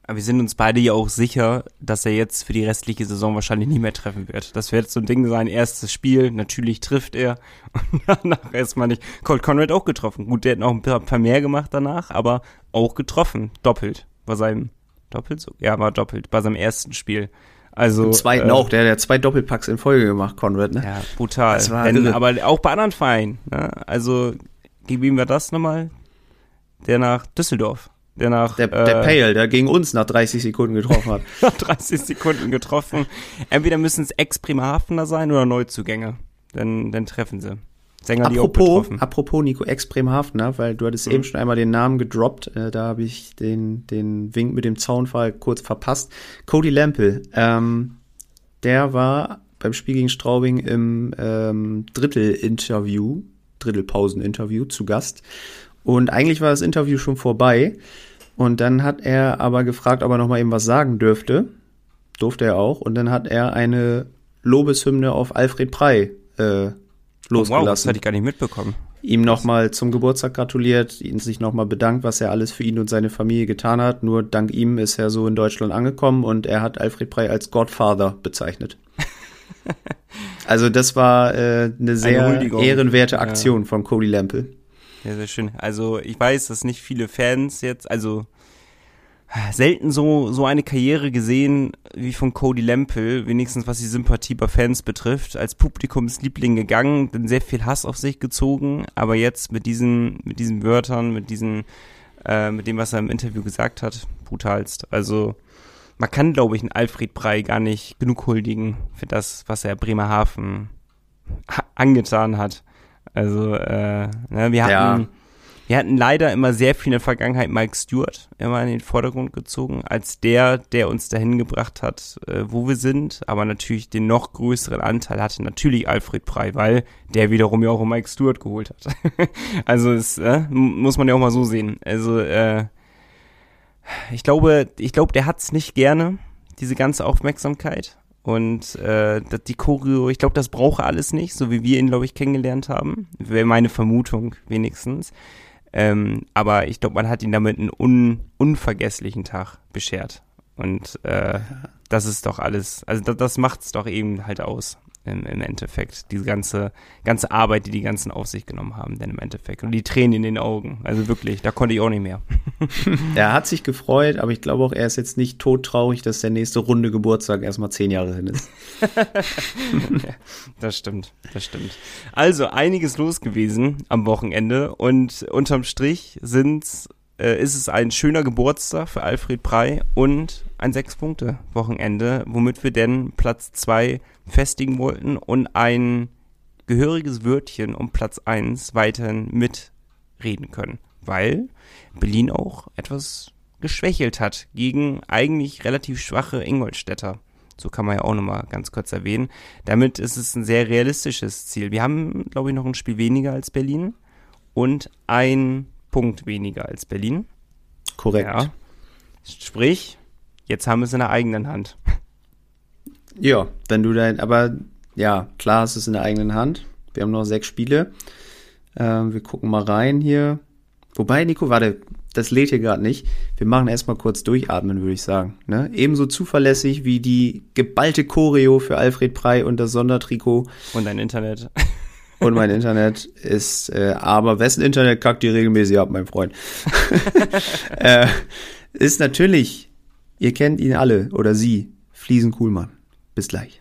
Aber wir sind uns beide ja auch sicher, dass er jetzt für die restliche Saison wahrscheinlich nie mehr treffen wird. Das wird so ein Ding sein, erstes Spiel, natürlich trifft er und danach erstmal nicht. Colt Conrad auch getroffen. Gut, der hat noch ein paar mehr gemacht danach, aber auch getroffen. Doppelt. Bei seinem, doppelt so? Ja, war doppelt. Bei seinem ersten Spiel. Also, Im zweiten äh, auch, der hat ja zwei Doppelpacks in Folge gemacht, Conrad, ne? Ja, brutal. Das war Denn, aber auch bei anderen Vereinen, ne? Also, ihm wir das nochmal? Der nach Düsseldorf der nach. Der, der äh, Pale, der gegen uns nach 30 Sekunden getroffen hat. nach 30 Sekunden getroffen. Entweder müssen es Ex-Bremerhavener sein oder Neuzugänge. Dann, dann treffen sie. Sänger, apropos. Apropos Nico Ex-Bremerhavener, weil du hattest mhm. eben schon einmal den Namen gedroppt. Äh, da habe ich den, den Wink mit dem Zaunfall kurz verpasst. Cody Lampel, ähm, der war beim Spiel gegen Straubing im ähm, Drittel-Interview, Drittelpausen-Interview zu Gast und eigentlich war das Interview schon vorbei. Und dann hat er aber gefragt, ob er noch mal eben was sagen dürfte. Durfte er auch. Und dann hat er eine Lobeshymne auf Alfred Prey äh, losgelassen. Oh, wow, das hatte ich gar nicht mitbekommen. Ihm nochmal zum Geburtstag gratuliert, ihn sich nochmal bedankt, was er alles für ihn und seine Familie getan hat. Nur dank ihm ist er so in Deutschland angekommen und er hat Alfred Prey als Godfather bezeichnet. also das war äh, eine sehr eine ehrenwerte Aktion ja. von Cody Lampel. Ja, sehr schön. Also ich weiß, dass nicht viele Fans jetzt, also selten so, so eine Karriere gesehen wie von Cody Lempel, wenigstens was die Sympathie bei Fans betrifft, als Publikumsliebling gegangen, dann sehr viel Hass auf sich gezogen, aber jetzt mit diesen, mit diesen Wörtern, mit diesen, äh, mit dem, was er im Interview gesagt hat, brutalst. Also, man kann, glaube ich, einen Alfred Brei gar nicht genug huldigen für das, was er Bremerhaven angetan hat. Also, äh, ne, wir hatten, ja. wir hatten leider immer sehr viel in der Vergangenheit Mike Stewart immer in den Vordergrund gezogen, als der, der uns dahin gebracht hat, äh, wo wir sind, aber natürlich den noch größeren Anteil hatte natürlich Alfred Prey, weil der wiederum ja auch Mike Stewart geholt hat. also, es, äh, muss man ja auch mal so sehen. Also, äh, ich glaube, ich glaube, der hat's nicht gerne, diese ganze Aufmerksamkeit. Und äh, die Choreo, ich glaube, das braucht er alles nicht, so wie wir ihn, glaube ich, kennengelernt haben. Wäre meine Vermutung wenigstens. Ähm, aber ich glaube, man hat ihn damit einen un unvergesslichen Tag beschert. Und äh, das ist doch alles, also das, das macht's doch eben halt aus im, im Endeffekt. Diese ganze, ganze Arbeit, die die ganzen auf sich genommen haben, denn im Endeffekt. Und die Tränen in den Augen. Also wirklich, da konnte ich auch nicht mehr. er hat sich gefreut, aber ich glaube auch, er ist jetzt nicht todtraurig, dass der nächste Runde Geburtstag erstmal zehn Jahre hin ist. das stimmt, das stimmt. Also einiges los gewesen am Wochenende und unterm Strich sind's äh, ist es ein schöner Geburtstag für Alfred Prey und ein Sechs-Punkte-Wochenende, womit wir denn Platz zwei festigen wollten und ein gehöriges Wörtchen um Platz eins weiterhin mitreden können. Weil Berlin auch etwas geschwächelt hat gegen eigentlich relativ schwache Ingolstädter. So kann man ja auch nochmal ganz kurz erwähnen. Damit ist es ein sehr realistisches Ziel. Wir haben, glaube ich, noch ein Spiel weniger als Berlin und ein Punkt weniger als Berlin. Korrekt. Ja. Sprich, jetzt haben wir es in der eigenen Hand. Ja, wenn du dein, aber ja, klar ist es in der eigenen Hand. Wir haben noch sechs Spiele. Ähm, wir gucken mal rein hier. Wobei, Nico, warte, das lädt hier gerade nicht. Wir machen erstmal kurz durchatmen, würde ich sagen. Ne? Ebenso zuverlässig wie die geballte Choreo für Alfred Prey und das Sondertrikot. Und dein Internet. und mein Internet ist, äh, aber wessen Internet kackt ihr regelmäßig ab, mein Freund? äh, ist natürlich, ihr kennt ihn alle oder sie, Fliesen Kuhlmann. Bis gleich.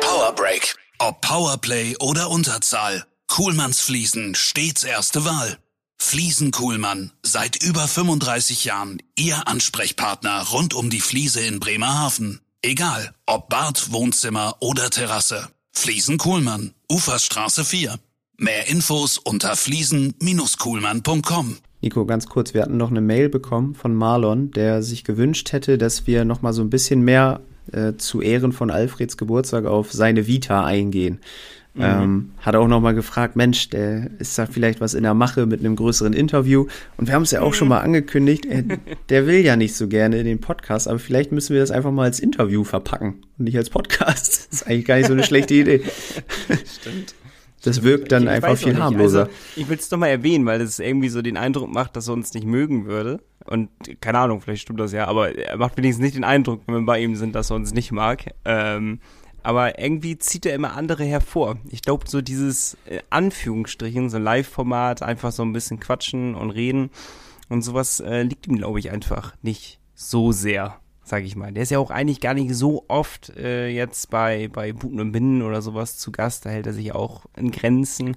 Power Break. Ob Powerplay oder Unterzahl. Kuhlmanns Fliesen stets erste Wahl. Fliesen Kuhlmann, seit über 35 Jahren Ihr Ansprechpartner rund um die Fliese in Bremerhaven. Egal, ob Bad, Wohnzimmer oder Terrasse. Fliesen Kuhlmann, Uferstraße 4. Mehr Infos unter fliesen-kuhlmann.com. Nico, ganz kurz, wir hatten noch eine Mail bekommen von Marlon, der sich gewünscht hätte, dass wir noch mal so ein bisschen mehr äh, zu Ehren von Alfreds Geburtstag auf seine Vita eingehen. Mhm. Ähm, hat auch noch mal gefragt, Mensch, der ist da vielleicht was in der Mache mit einem größeren Interview. Und wir haben es ja auch schon mal angekündigt, er, der will ja nicht so gerne in den Podcast, aber vielleicht müssen wir das einfach mal als Interview verpacken und nicht als Podcast. Das ist eigentlich gar nicht so eine schlechte Idee. Stimmt. Das wirkt dann ich, ich einfach viel harmloser. Also, ich will es doch mal erwähnen, weil es irgendwie so den Eindruck macht, dass er uns nicht mögen würde. Und keine Ahnung, vielleicht stimmt das ja, aber er macht wenigstens nicht den Eindruck, wenn wir bei ihm sind, dass er uns nicht mag. Ähm, aber irgendwie zieht er immer andere hervor. Ich glaube, so dieses äh, Anführungsstrichen, so ein Live-Format, einfach so ein bisschen quatschen und reden und sowas äh, liegt ihm, glaube ich, einfach nicht so sehr, sage ich mal. Der ist ja auch eigentlich gar nicht so oft äh, jetzt bei, bei Buten und Binnen oder sowas zu Gast. Da hält er sich auch in Grenzen.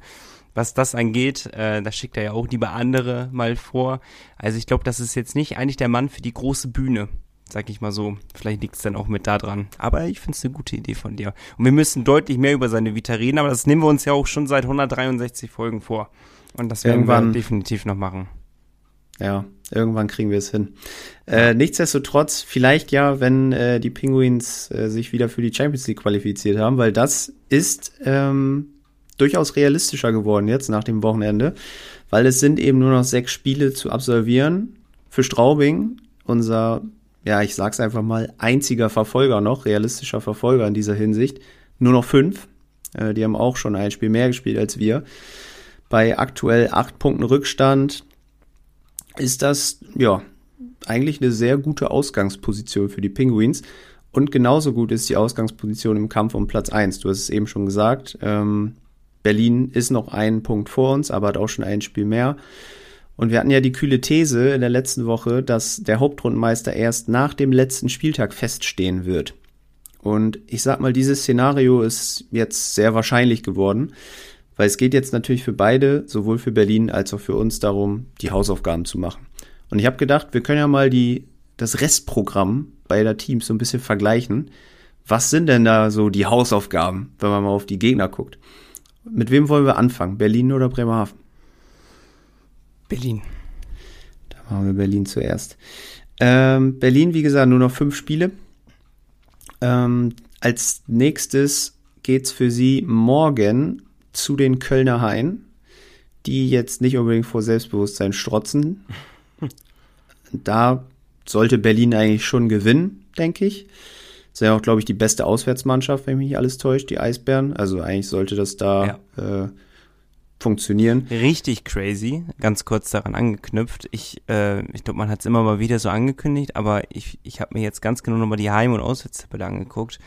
Was das angeht, äh, da schickt er ja auch lieber andere mal vor. Also ich glaube, das ist jetzt nicht eigentlich der Mann für die große Bühne sag ich mal so. Vielleicht liegt es dann auch mit da dran. Aber ich finde es eine gute Idee von dir. Und wir müssen deutlich mehr über seine Vita reden, aber das nehmen wir uns ja auch schon seit 163 Folgen vor. Und das werden irgendwann, wir definitiv noch machen. Ja, irgendwann kriegen wir es hin. Äh, nichtsdestotrotz, vielleicht ja, wenn äh, die Penguins äh, sich wieder für die Champions League qualifiziert haben, weil das ist ähm, durchaus realistischer geworden jetzt nach dem Wochenende, weil es sind eben nur noch sechs Spiele zu absolvieren für Straubing, unser ja, ich sag's einfach mal, einziger Verfolger noch, realistischer Verfolger in dieser Hinsicht. Nur noch fünf. Äh, die haben auch schon ein Spiel mehr gespielt als wir. Bei aktuell acht Punkten Rückstand ist das, ja, eigentlich eine sehr gute Ausgangsposition für die Penguins. Und genauso gut ist die Ausgangsposition im Kampf um Platz eins. Du hast es eben schon gesagt. Ähm, Berlin ist noch einen Punkt vor uns, aber hat auch schon ein Spiel mehr. Und wir hatten ja die kühle These in der letzten Woche, dass der Hauptrundenmeister erst nach dem letzten Spieltag feststehen wird. Und ich sag mal, dieses Szenario ist jetzt sehr wahrscheinlich geworden, weil es geht jetzt natürlich für beide, sowohl für Berlin als auch für uns darum, die Hausaufgaben zu machen. Und ich habe gedacht, wir können ja mal die, das Restprogramm beider Teams so ein bisschen vergleichen. Was sind denn da so die Hausaufgaben, wenn man mal auf die Gegner guckt? Mit wem wollen wir anfangen? Berlin oder Bremerhaven? Berlin. Da machen wir Berlin zuerst. Ähm, Berlin, wie gesagt, nur noch fünf Spiele. Ähm, als nächstes geht's für sie morgen zu den Kölner Hain, die jetzt nicht unbedingt vor Selbstbewusstsein strotzen. da sollte Berlin eigentlich schon gewinnen, denke ich. Das ist ja auch, glaube ich, die beste Auswärtsmannschaft, wenn mich nicht alles täuscht, die Eisbären. Also eigentlich sollte das da ja. äh, funktionieren. Richtig crazy, ganz kurz daran angeknüpft. Ich, äh, ich glaube, man hat es immer mal wieder so angekündigt, aber ich, ich habe mir jetzt ganz genau nochmal die Heim- und Auswärtstabelle angeguckt.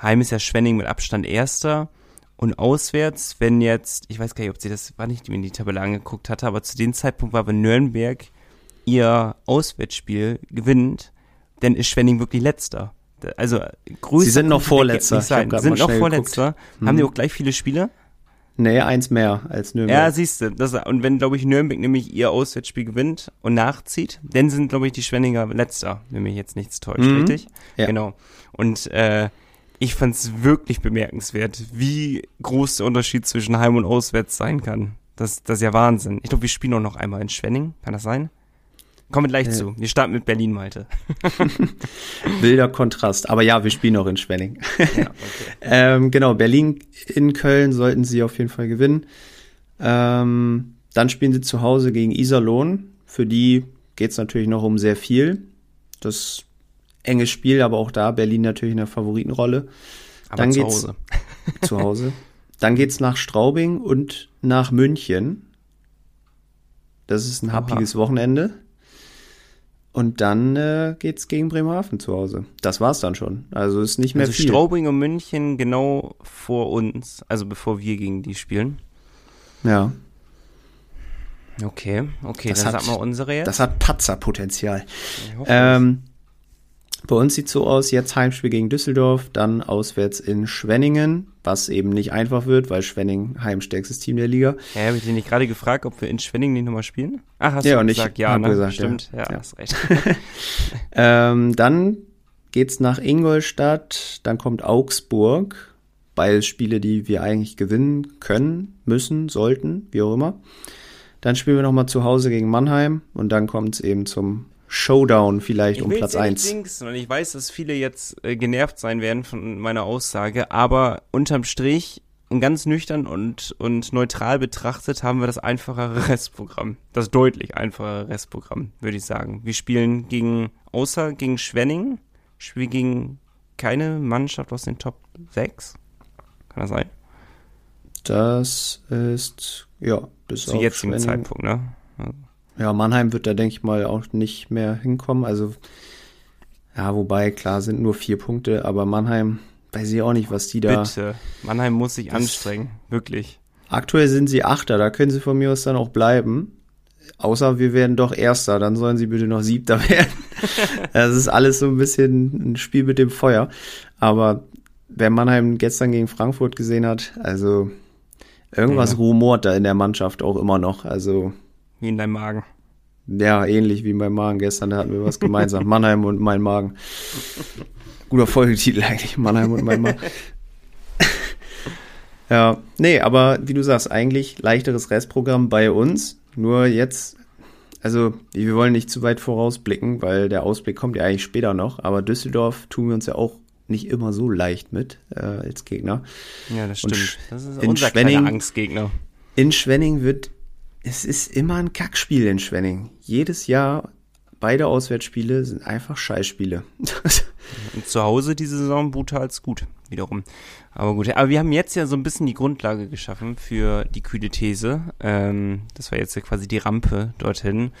Heim ist ja Schwenning mit Abstand erster und auswärts, wenn jetzt, ich weiß gar nicht, ob sie das, war nicht, mir die Tabelle angeguckt hatte, aber zu dem Zeitpunkt war, wenn Nürnberg ihr Auswärtsspiel gewinnt, dann ist Schwenning wirklich letzter. Also größer. Sie sind noch Vorletzter. Sie sind noch Vorletzter. Geguckt. Haben die hm. auch gleich viele Spiele? Nee, eins mehr als Nürnberg. Ja, siehst du. Und wenn, glaube ich, Nürnberg nämlich ihr Auswärtsspiel gewinnt und nachzieht, dann sind, glaube ich, die Schwenninger letzter, wenn mich jetzt nichts täuscht, mhm. richtig? Ja. Genau. Und äh, ich fand es wirklich bemerkenswert, wie groß der Unterschied zwischen Heim und Auswärts sein kann. Das, das ist ja Wahnsinn. Ich glaube, wir spielen auch noch einmal in Schwenning. Kann das sein? Kommen wir gleich äh. zu. Wir starten mit Berlin, Malte. Wilder Kontrast. Aber ja, wir spielen auch in Schwenning. ja, okay. ähm, genau, Berlin in Köln sollten sie auf jeden Fall gewinnen. Ähm, dann spielen sie zu Hause gegen Iserlohn. Für die geht es natürlich noch um sehr viel. Das enges Spiel, aber auch da Berlin natürlich in der Favoritenrolle. Aber dann zu geht's Hause. zu Hause. Dann geht's nach Straubing und nach München. Das ist ein happiges Wochenende. Und dann äh, geht's gegen Bremerhaven zu Hause. Das war's dann schon. Also ist nicht mehr also viel. Straubing und München genau vor uns, also bevor wir gegen die spielen. Ja. Okay, okay, das dann hat, sagen wir unsere jetzt. Das hat Patzerpotenzial. Ähm, bei uns sieht so aus, jetzt Heimspiel gegen Düsseldorf, dann auswärts in Schwenningen, was eben nicht einfach wird, weil Schwenning heimstärkstes Team der Liga. Ja, habe ich dich nicht gerade gefragt, ob wir in Schwenningen nicht nochmal spielen? Ach, hast ja, du gesagt, ja, ne? gesagt, Stimmt, ja, ja, hast recht. ähm, dann geht's nach Ingolstadt, dann kommt Augsburg, beides Spiele, die wir eigentlich gewinnen können, müssen, sollten, wie auch immer. Dann spielen wir nochmal zu Hause gegen Mannheim und dann kommt's eben zum Showdown vielleicht ich um Platz 1. Und ich weiß, dass viele jetzt äh, genervt sein werden von meiner Aussage, aber unterm Strich und ganz nüchtern und, und neutral betrachtet haben wir das einfachere Restprogramm. Das deutlich einfachere Restprogramm, würde ich sagen. Wir spielen gegen, außer gegen Schwenning, spielen gegen keine Mannschaft aus den Top 6. Kann das sein? Das ist, ja, bis Zu jetzigen Zeitpunkt, ne? Ja, Mannheim wird da, denke ich mal, auch nicht mehr hinkommen. Also, ja, wobei, klar, sind nur vier Punkte, aber Mannheim, weiß ich auch nicht, was die da. Bitte, Mannheim muss sich anstrengen, wirklich. Aktuell sind sie Achter, da können sie von mir aus dann auch bleiben. Außer wir werden doch Erster, dann sollen sie bitte noch Siebter werden. das ist alles so ein bisschen ein Spiel mit dem Feuer. Aber wer Mannheim gestern gegen Frankfurt gesehen hat, also irgendwas ja. rumort da in der Mannschaft auch immer noch. Also wie in deinem Magen. Ja, ähnlich wie in meinem Magen. Gestern da hatten wir was gemeinsam. Mannheim und mein Magen. Guter Folgetitel eigentlich. Mannheim und mein Magen. ja, nee, aber wie du sagst, eigentlich leichteres Restprogramm bei uns. Nur jetzt, also wir wollen nicht zu weit vorausblicken, weil der Ausblick kommt ja eigentlich später noch. Aber Düsseldorf tun wir uns ja auch nicht immer so leicht mit äh, als Gegner. Ja, das stimmt. Das ist unser Schwenning, Angstgegner. In Schwenning wird es ist immer ein Kackspiel in Schwenning. Jedes Jahr beide Auswärtsspiele sind einfach Scheißspiele. Und zu Hause diese Saison als gut, wiederum. Aber gut, aber wir haben jetzt ja so ein bisschen die Grundlage geschaffen für die kühle These. Ähm, das war jetzt quasi die Rampe dorthin.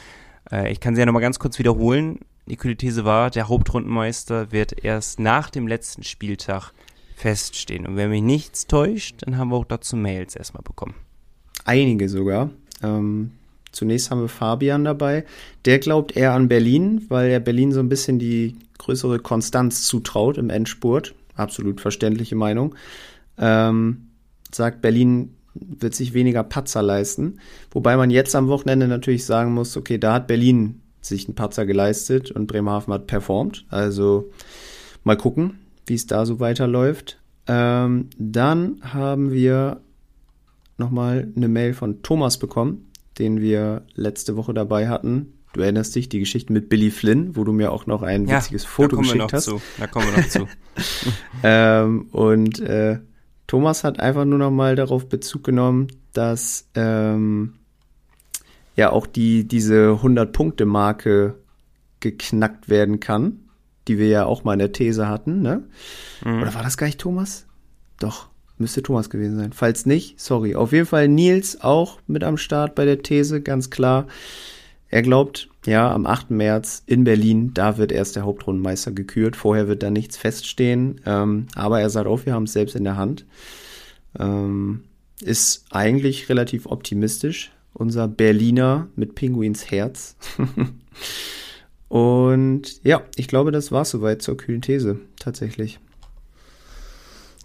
Äh, ich kann sie ja nochmal ganz kurz wiederholen. Die kühle These war, der Hauptrundenmeister wird erst nach dem letzten Spieltag feststehen. Und wenn mich nichts täuscht, dann haben wir auch dazu Mails erstmal bekommen. Einige sogar. Ähm, zunächst haben wir Fabian dabei. Der glaubt eher an Berlin, weil er Berlin so ein bisschen die größere Konstanz zutraut im Endspurt. Absolut verständliche Meinung. Ähm, sagt, Berlin wird sich weniger Patzer leisten. Wobei man jetzt am Wochenende natürlich sagen muss, okay, da hat Berlin sich einen Patzer geleistet und Bremerhaven hat performt. Also mal gucken, wie es da so weiterläuft. Ähm, dann haben wir nochmal eine Mail von Thomas bekommen, den wir letzte Woche dabei hatten. Du erinnerst dich, die Geschichte mit Billy Flynn, wo du mir auch noch ein ja, witziges Foto geschickt hast. Zu. Da kommen wir noch zu. ähm, und äh, Thomas hat einfach nur noch mal darauf Bezug genommen, dass ähm, ja auch die diese 100 Punkte Marke geknackt werden kann, die wir ja auch mal in der These hatten, ne? Mhm. Oder war das gar nicht Thomas? Doch, müsste Thomas gewesen sein. Falls nicht, sorry. Auf jeden Fall Nils auch mit am Start bei der These, ganz klar. Er glaubt, ja, am 8. März in Berlin, da wird erst der Hauptrundenmeister gekürt. Vorher wird da nichts feststehen. Ähm, aber er sagt auch, wir haben es selbst in der Hand. Ähm, ist eigentlich relativ optimistisch. Unser Berliner mit Pinguins Herz. Und ja, ich glaube, das war soweit zur kühlen These, tatsächlich.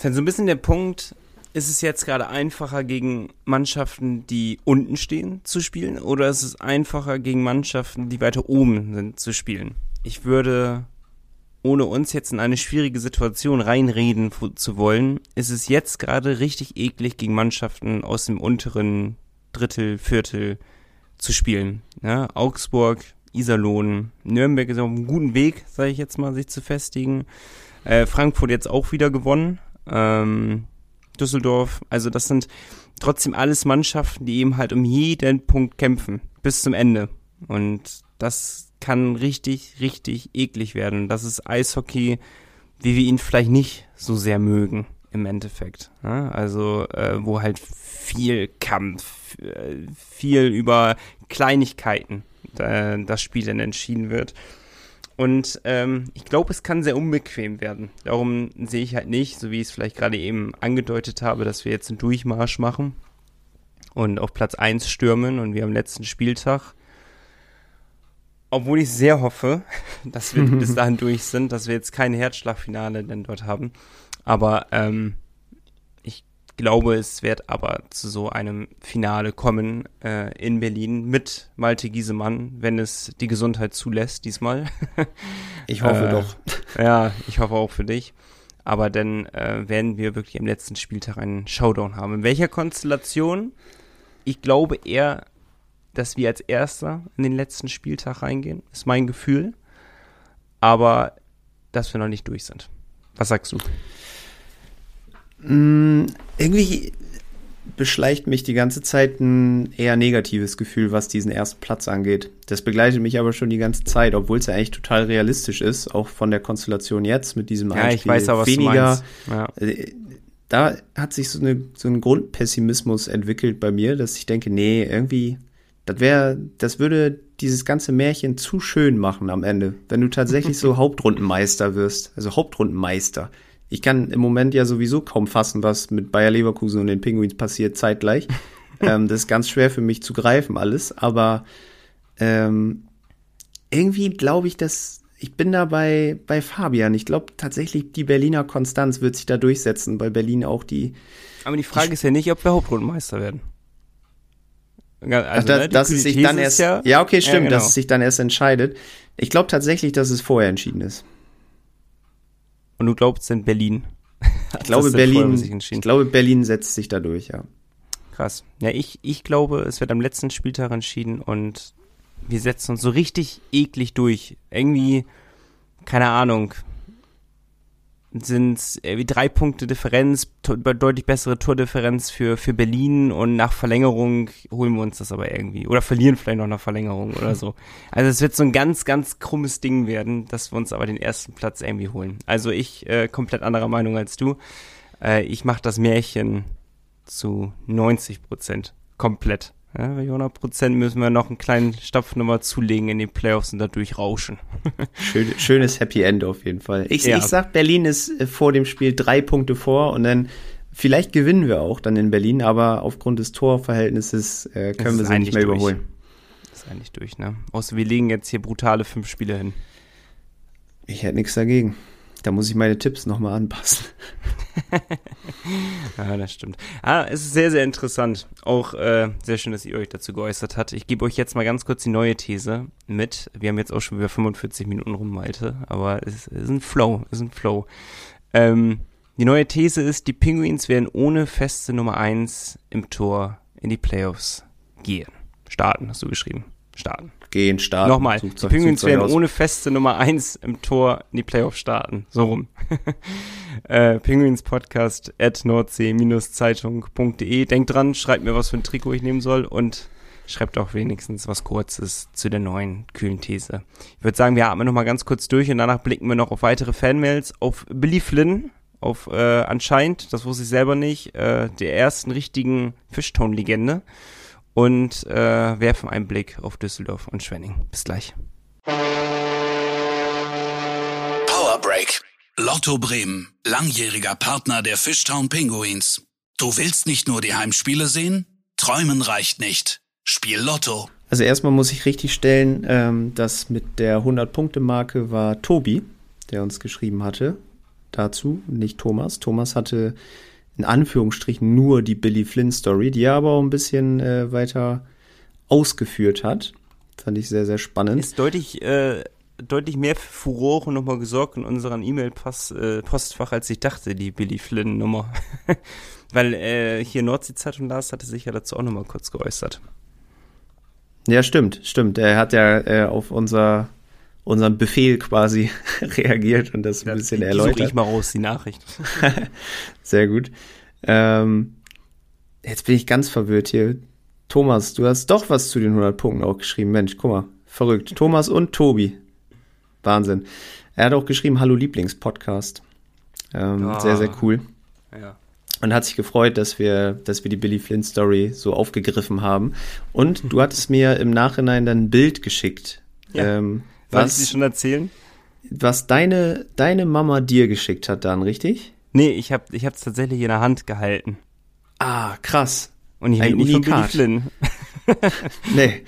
Ist so ein bisschen der Punkt, ist es jetzt gerade einfacher gegen Mannschaften, die unten stehen, zu spielen? Oder ist es einfacher gegen Mannschaften, die weiter oben sind, zu spielen? Ich würde, ohne uns jetzt in eine schwierige Situation reinreden zu wollen, ist es jetzt gerade richtig eklig, gegen Mannschaften aus dem unteren Drittel, Viertel zu spielen. Ja, Augsburg, Iserlohn, Nürnberg ist auf einem guten Weg, sage ich jetzt mal, sich zu festigen. Äh, Frankfurt jetzt auch wieder gewonnen. Ähm, Düsseldorf, also das sind trotzdem alles Mannschaften, die eben halt um jeden Punkt kämpfen, bis zum Ende. Und das kann richtig, richtig eklig werden. Das ist Eishockey, wie wir ihn vielleicht nicht so sehr mögen im Endeffekt. Ja? Also äh, wo halt viel Kampf, äh, viel über Kleinigkeiten äh, das Spiel dann entschieden wird. Und ähm, ich glaube, es kann sehr unbequem werden. Darum sehe ich halt nicht, so wie ich es vielleicht gerade eben angedeutet habe, dass wir jetzt einen Durchmarsch machen und auf Platz 1 stürmen und wir am letzten Spieltag. Obwohl ich sehr hoffe, dass wir bis dahin durch sind, dass wir jetzt kein Herzschlagfinale denn dort haben. Aber ähm, glaube, es wird aber zu so einem Finale kommen äh, in Berlin mit Malte Giesemann, wenn es die Gesundheit zulässt diesmal. ich hoffe äh, doch. Ja, ich hoffe auch für dich. Aber dann äh, werden wir wirklich am letzten Spieltag einen Showdown haben. In welcher Konstellation? Ich glaube eher, dass wir als Erster in den letzten Spieltag reingehen, ist mein Gefühl. Aber dass wir noch nicht durch sind. Was sagst du? Mm, irgendwie beschleicht mich die ganze Zeit ein eher negatives Gefühl, was diesen ersten Platz angeht. Das begleitet mich aber schon die ganze Zeit, obwohl es ja eigentlich total realistisch ist, auch von der Konstellation jetzt mit diesem ja, ich weiß aber, weniger. Ja. Äh, da hat sich so, eine, so ein Grundpessimismus entwickelt bei mir, dass ich denke, nee, irgendwie, das wäre, das würde dieses ganze Märchen zu schön machen am Ende, wenn du tatsächlich so Hauptrundenmeister wirst, also Hauptrundenmeister ich kann im Moment ja sowieso kaum fassen, was mit Bayer Leverkusen und den Penguins passiert zeitgleich. ähm, das ist ganz schwer für mich zu greifen alles, aber ähm, irgendwie glaube ich, dass ich bin da bei, bei Fabian. Ich glaube tatsächlich, die Berliner Konstanz wird sich da durchsetzen, weil Berlin auch die. Aber die Frage die ist ja nicht, ob wir Hauptrundenmeister werden. Also, das, ne, dass es sich dann erst, ja, ja, okay, stimmt, ja, genau. dass es sich dann erst entscheidet. Ich glaube tatsächlich, dass es vorher entschieden ist. Und du glaubst in Berlin? Ich glaube, Berlin, ich glaube, Berlin setzt sich da durch, ja. Krass. Ja, ich, ich glaube, es wird am letzten Spieltag entschieden und wir setzen uns so richtig eklig durch. Irgendwie, keine Ahnung, sind wie drei Punkte Differenz, deutlich bessere Tordifferenz für, für Berlin und nach Verlängerung holen wir uns das aber irgendwie. Oder verlieren vielleicht noch nach Verlängerung oder so. Also es wird so ein ganz, ganz krummes Ding werden, dass wir uns aber den ersten Platz irgendwie holen. Also ich äh, komplett anderer Meinung als du. Äh, ich mache das Märchen zu 90 Prozent komplett. Ja, bei 100 Prozent müssen wir noch einen kleinen Stapf nochmal zulegen in den Playoffs und da durchrauschen. Schön, schönes Happy End auf jeden Fall. Ich, ja. ich sag, Berlin ist äh, vor dem Spiel drei Punkte vor und dann vielleicht gewinnen wir auch dann in Berlin, aber aufgrund des Torverhältnisses äh, können wir sie nicht mehr durch. überholen. Das ist eigentlich durch, ne? Außer wir legen jetzt hier brutale fünf Spiele hin. Ich hätte nichts dagegen. Da muss ich meine Tipps nochmal anpassen. ja, das stimmt. Ah, es ist sehr, sehr interessant. Auch äh, sehr schön, dass ihr euch dazu geäußert habt. Ich gebe euch jetzt mal ganz kurz die neue These mit. Wir haben jetzt auch schon wieder 45 Minuten rum, Malte, aber es ist ein Flow, es ist ein Flow. Ähm, die neue These ist, die Penguins werden ohne feste Nummer 1 im Tor in die Playoffs gehen. Starten, hast du geschrieben. Starten gehen, starten. Nochmal, die Penguins werden ohne feste Nummer 1 im Tor in die Playoffs starten. So rum. äh, Penguins Podcast at nordsee-zeitung.de. Denkt dran, schreibt mir, was für ein Trikot ich nehmen soll und schreibt auch wenigstens was Kurzes zu der neuen kühlen These. Ich würde sagen, wir atmen noch mal ganz kurz durch und danach blicken wir noch auf weitere Fanmails, auf Billy Flynn, auf äh, anscheinend, das wusste ich selber nicht, äh, der ersten richtigen Fischtone-Legende und äh, werfen einen Blick auf Düsseldorf und Schwenning. Bis gleich. Power Break. Lotto Bremen, langjähriger Partner der Fishtown Pinguins. Du willst nicht nur die Heimspiele sehen? Träumen reicht nicht. Spiel Lotto. Also erstmal muss ich richtig stellen, ähm, dass mit der 100-Punkte-Marke war Tobi, der uns geschrieben hatte dazu, nicht Thomas. Thomas hatte in Anführungsstrichen nur die Billy Flynn Story, die er aber auch ein bisschen äh, weiter ausgeführt hat. Fand ich sehr, sehr spannend. Ist deutlich, äh, deutlich mehr für Furore nochmal gesorgt in unserem E-Mail-Postfach, äh, als ich dachte, die Billy Flynn-Nummer. Weil äh, hier Nordsee-Zeitung Lars hatte sich ja dazu auch nochmal kurz geäußert. Ja, stimmt, stimmt. Er hat ja äh, auf unser unseren Befehl quasi reagiert und das ein bisschen die, erläutert. Suche ich mal raus, die Nachricht. Sehr gut. Ähm, jetzt bin ich ganz verwirrt hier. Thomas, du hast doch was zu den 100 Punkten auch geschrieben. Mensch, guck mal, verrückt. Thomas und Tobi. Wahnsinn. Er hat auch geschrieben, Hallo Lieblingspodcast. Ähm, oh. Sehr, sehr cool. Ja. Und hat sich gefreut, dass wir, dass wir die Billy Flynn Story so aufgegriffen haben. Und du hattest mir im Nachhinein dann ein Bild geschickt. Ja. Ähm, soll was, ich sie schon erzählen? Was deine, deine Mama dir geschickt hat dann, richtig? Nee, ich habe ich hab's tatsächlich in der Hand gehalten. Ah, krass. Und ich Ein nicht Unikat. von Billy Flynn. nee.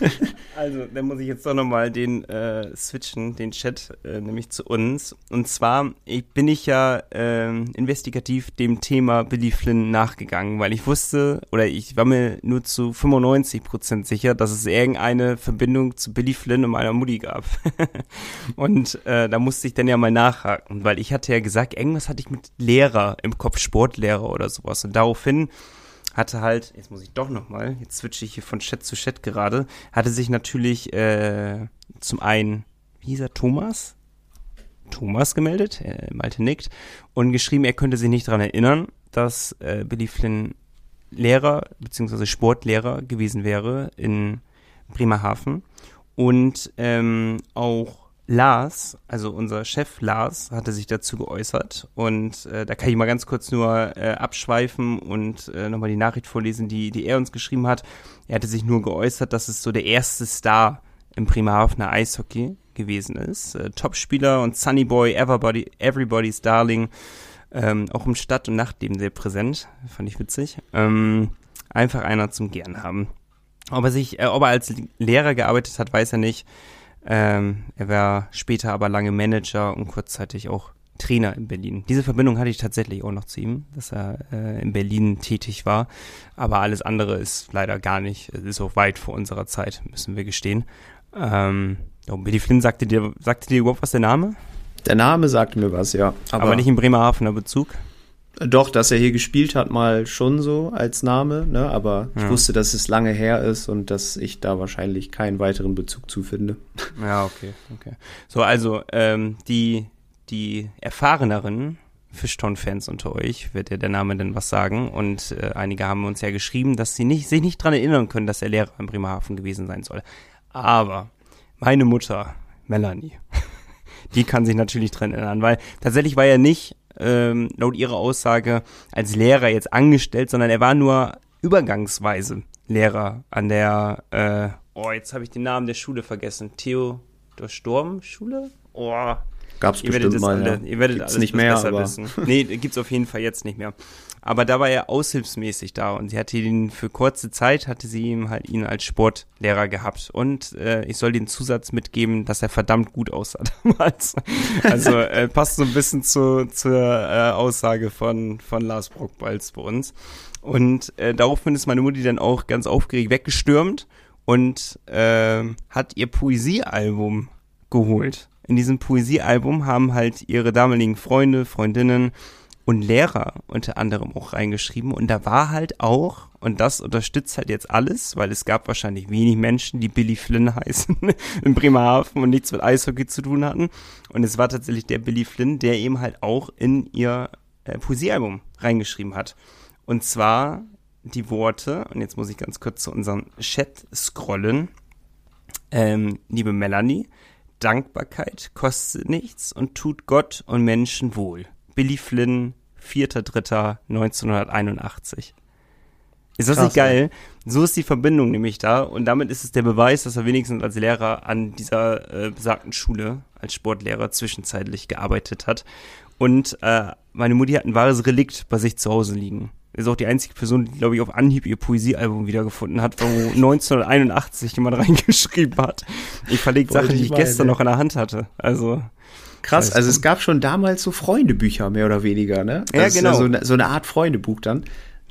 Also, dann muss ich jetzt doch nochmal den äh, switchen, den Chat, äh, nämlich zu uns. Und zwar ich, bin ich ja äh, investigativ dem Thema Billy Flynn nachgegangen, weil ich wusste, oder ich war mir nur zu 95% sicher, dass es irgendeine Verbindung zu Billy Flynn und meiner Mutti gab. und äh, da musste ich dann ja mal nachhaken, weil ich hatte ja gesagt, irgendwas hatte ich mit Lehrer im Kopf, Sportlehrer oder sowas. Und daraufhin hatte halt, jetzt muss ich doch nochmal, jetzt switche ich hier von Chat zu Chat gerade, hatte sich natürlich äh, zum einen, wie hieß er, Thomas? Thomas gemeldet, äh, Malte nickt, und geschrieben, er könnte sich nicht daran erinnern, dass äh, Billy Flynn Lehrer bzw. Sportlehrer gewesen wäre in Bremerhaven und ähm, auch Lars, also unser Chef Lars, hatte sich dazu geäußert und äh, da kann ich mal ganz kurz nur äh, abschweifen und äh, nochmal die Nachricht vorlesen, die, die er uns geschrieben hat. Er hatte sich nur geäußert, dass es so der erste Star im Bremerhavener Eishockey gewesen ist. Äh, Topspieler und Sunnyboy, Everybody, Everybody's Darling, ähm, auch im Stadt- und Nachtleben sehr präsent, fand ich witzig. Ähm, einfach einer zum Gern haben. Ob er sich, äh, ob er als Lehrer gearbeitet hat, weiß er nicht. Ähm, er war später aber lange Manager und kurzzeitig auch Trainer in Berlin. Diese Verbindung hatte ich tatsächlich auch noch zu ihm, dass er äh, in Berlin tätig war. Aber alles andere ist leider gar nicht, ist auch weit vor unserer Zeit, müssen wir gestehen. Ähm, oh, Billy Flynn sagte dir, sagte dir überhaupt was der Name? Der Name sagte mir was, ja. Aber, aber nicht im Bremerhavener Bezug? Doch, dass er hier gespielt hat, mal schon so als Name, ne? aber ja. ich wusste, dass es lange her ist und dass ich da wahrscheinlich keinen weiteren Bezug zu finde. Ja, okay, okay. So, also ähm, die, die erfahreneren Fishtown-Fans unter euch, wird ja der Name denn was sagen. Und äh, einige haben uns ja geschrieben, dass sie nicht, sich nicht dran erinnern können, dass er Lehrer in Bremerhaven gewesen sein soll. Aber meine Mutter, Melanie, die kann sich natürlich dran erinnern, weil tatsächlich war er nicht ähm, laut ihrer Aussage als Lehrer jetzt angestellt, sondern er war nur übergangsweise Lehrer an der, äh, oh, jetzt habe ich den Namen der Schule vergessen. Theodor Storm Schule? Oh, Gab's ihr bestimmt mal, alle, ja. Ihr werdet gibt's alles nicht mehr, besser aber. wissen. Nee, gibt's auf jeden Fall jetzt nicht mehr. Aber da war er aushilfsmäßig da und sie hatte ihn für kurze Zeit, hatte sie ihm halt ihn als Sportlehrer gehabt. Und äh, ich soll den Zusatz mitgeben, dass er verdammt gut aussah damals. Also äh, passt so ein bisschen zu, zur äh, Aussage von, von Lars Brockbalz bei uns. Und äh, daraufhin ist meine Mutti dann auch ganz aufgeregt weggestürmt und äh, hat ihr Poesiealbum geholt. In diesem Poesiealbum haben halt ihre damaligen Freunde, Freundinnen und Lehrer unter anderem auch reingeschrieben. Und da war halt auch, und das unterstützt halt jetzt alles, weil es gab wahrscheinlich wenig Menschen, die Billy Flynn heißen in Bremerhaven und nichts mit Eishockey zu tun hatten. Und es war tatsächlich der Billy Flynn, der eben halt auch in ihr äh, Poesiealbum reingeschrieben hat. Und zwar die Worte, und jetzt muss ich ganz kurz zu unserem Chat scrollen. Ähm, liebe Melanie, Dankbarkeit kostet nichts und tut Gott und Menschen wohl. Billy Flynn, 4.3.1981. Ist das Krass, nicht geil? So ist die Verbindung nämlich da und damit ist es der Beweis, dass er wenigstens als Lehrer an dieser äh, besagten Schule als Sportlehrer zwischenzeitlich gearbeitet hat. Und äh, meine Mutti hat ein wahres Relikt bei sich zu Hause liegen. Ist auch die einzige Person, die, glaube ich, auf Anhieb ihr Poesiealbum wiedergefunden hat, wo 1981 jemand reingeschrieben hat. Ich verlege Sachen, die ich ich gestern noch in der Hand hatte. Also Krass, also es gab schon damals so Freundebücher, mehr oder weniger, ne? Ja, ist genau. so, eine, so eine Art Freundebuch dann.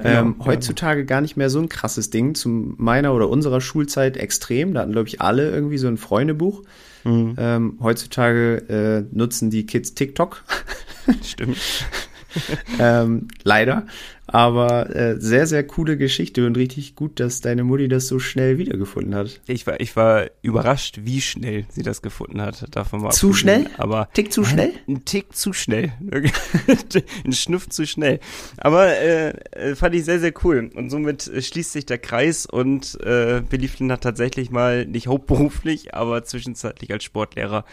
ähm, ja. heutzutage gar nicht mehr so ein krasses Ding. Zu meiner oder unserer Schulzeit extrem. Da hatten, glaube ich, alle irgendwie so ein Freundebuch. Mhm. Ähm, heutzutage äh, nutzen die Kids TikTok. stimmt. ähm, leider. Aber äh, sehr, sehr coole Geschichte und richtig gut, dass deine Mutti das so schnell wiedergefunden hat. Ich war, ich war überrascht, wie schnell sie das gefunden hat. Davon mal Zu abgesehen. schnell? Aber Tick zu schnell? Ein Tick zu schnell. ein Schnuff zu schnell. Aber äh, äh, fand ich sehr, sehr cool. Und somit äh, schließt sich der Kreis und äh, Billy Flynn hat tatsächlich mal, nicht hauptberuflich, aber zwischenzeitlich als Sportlehrer,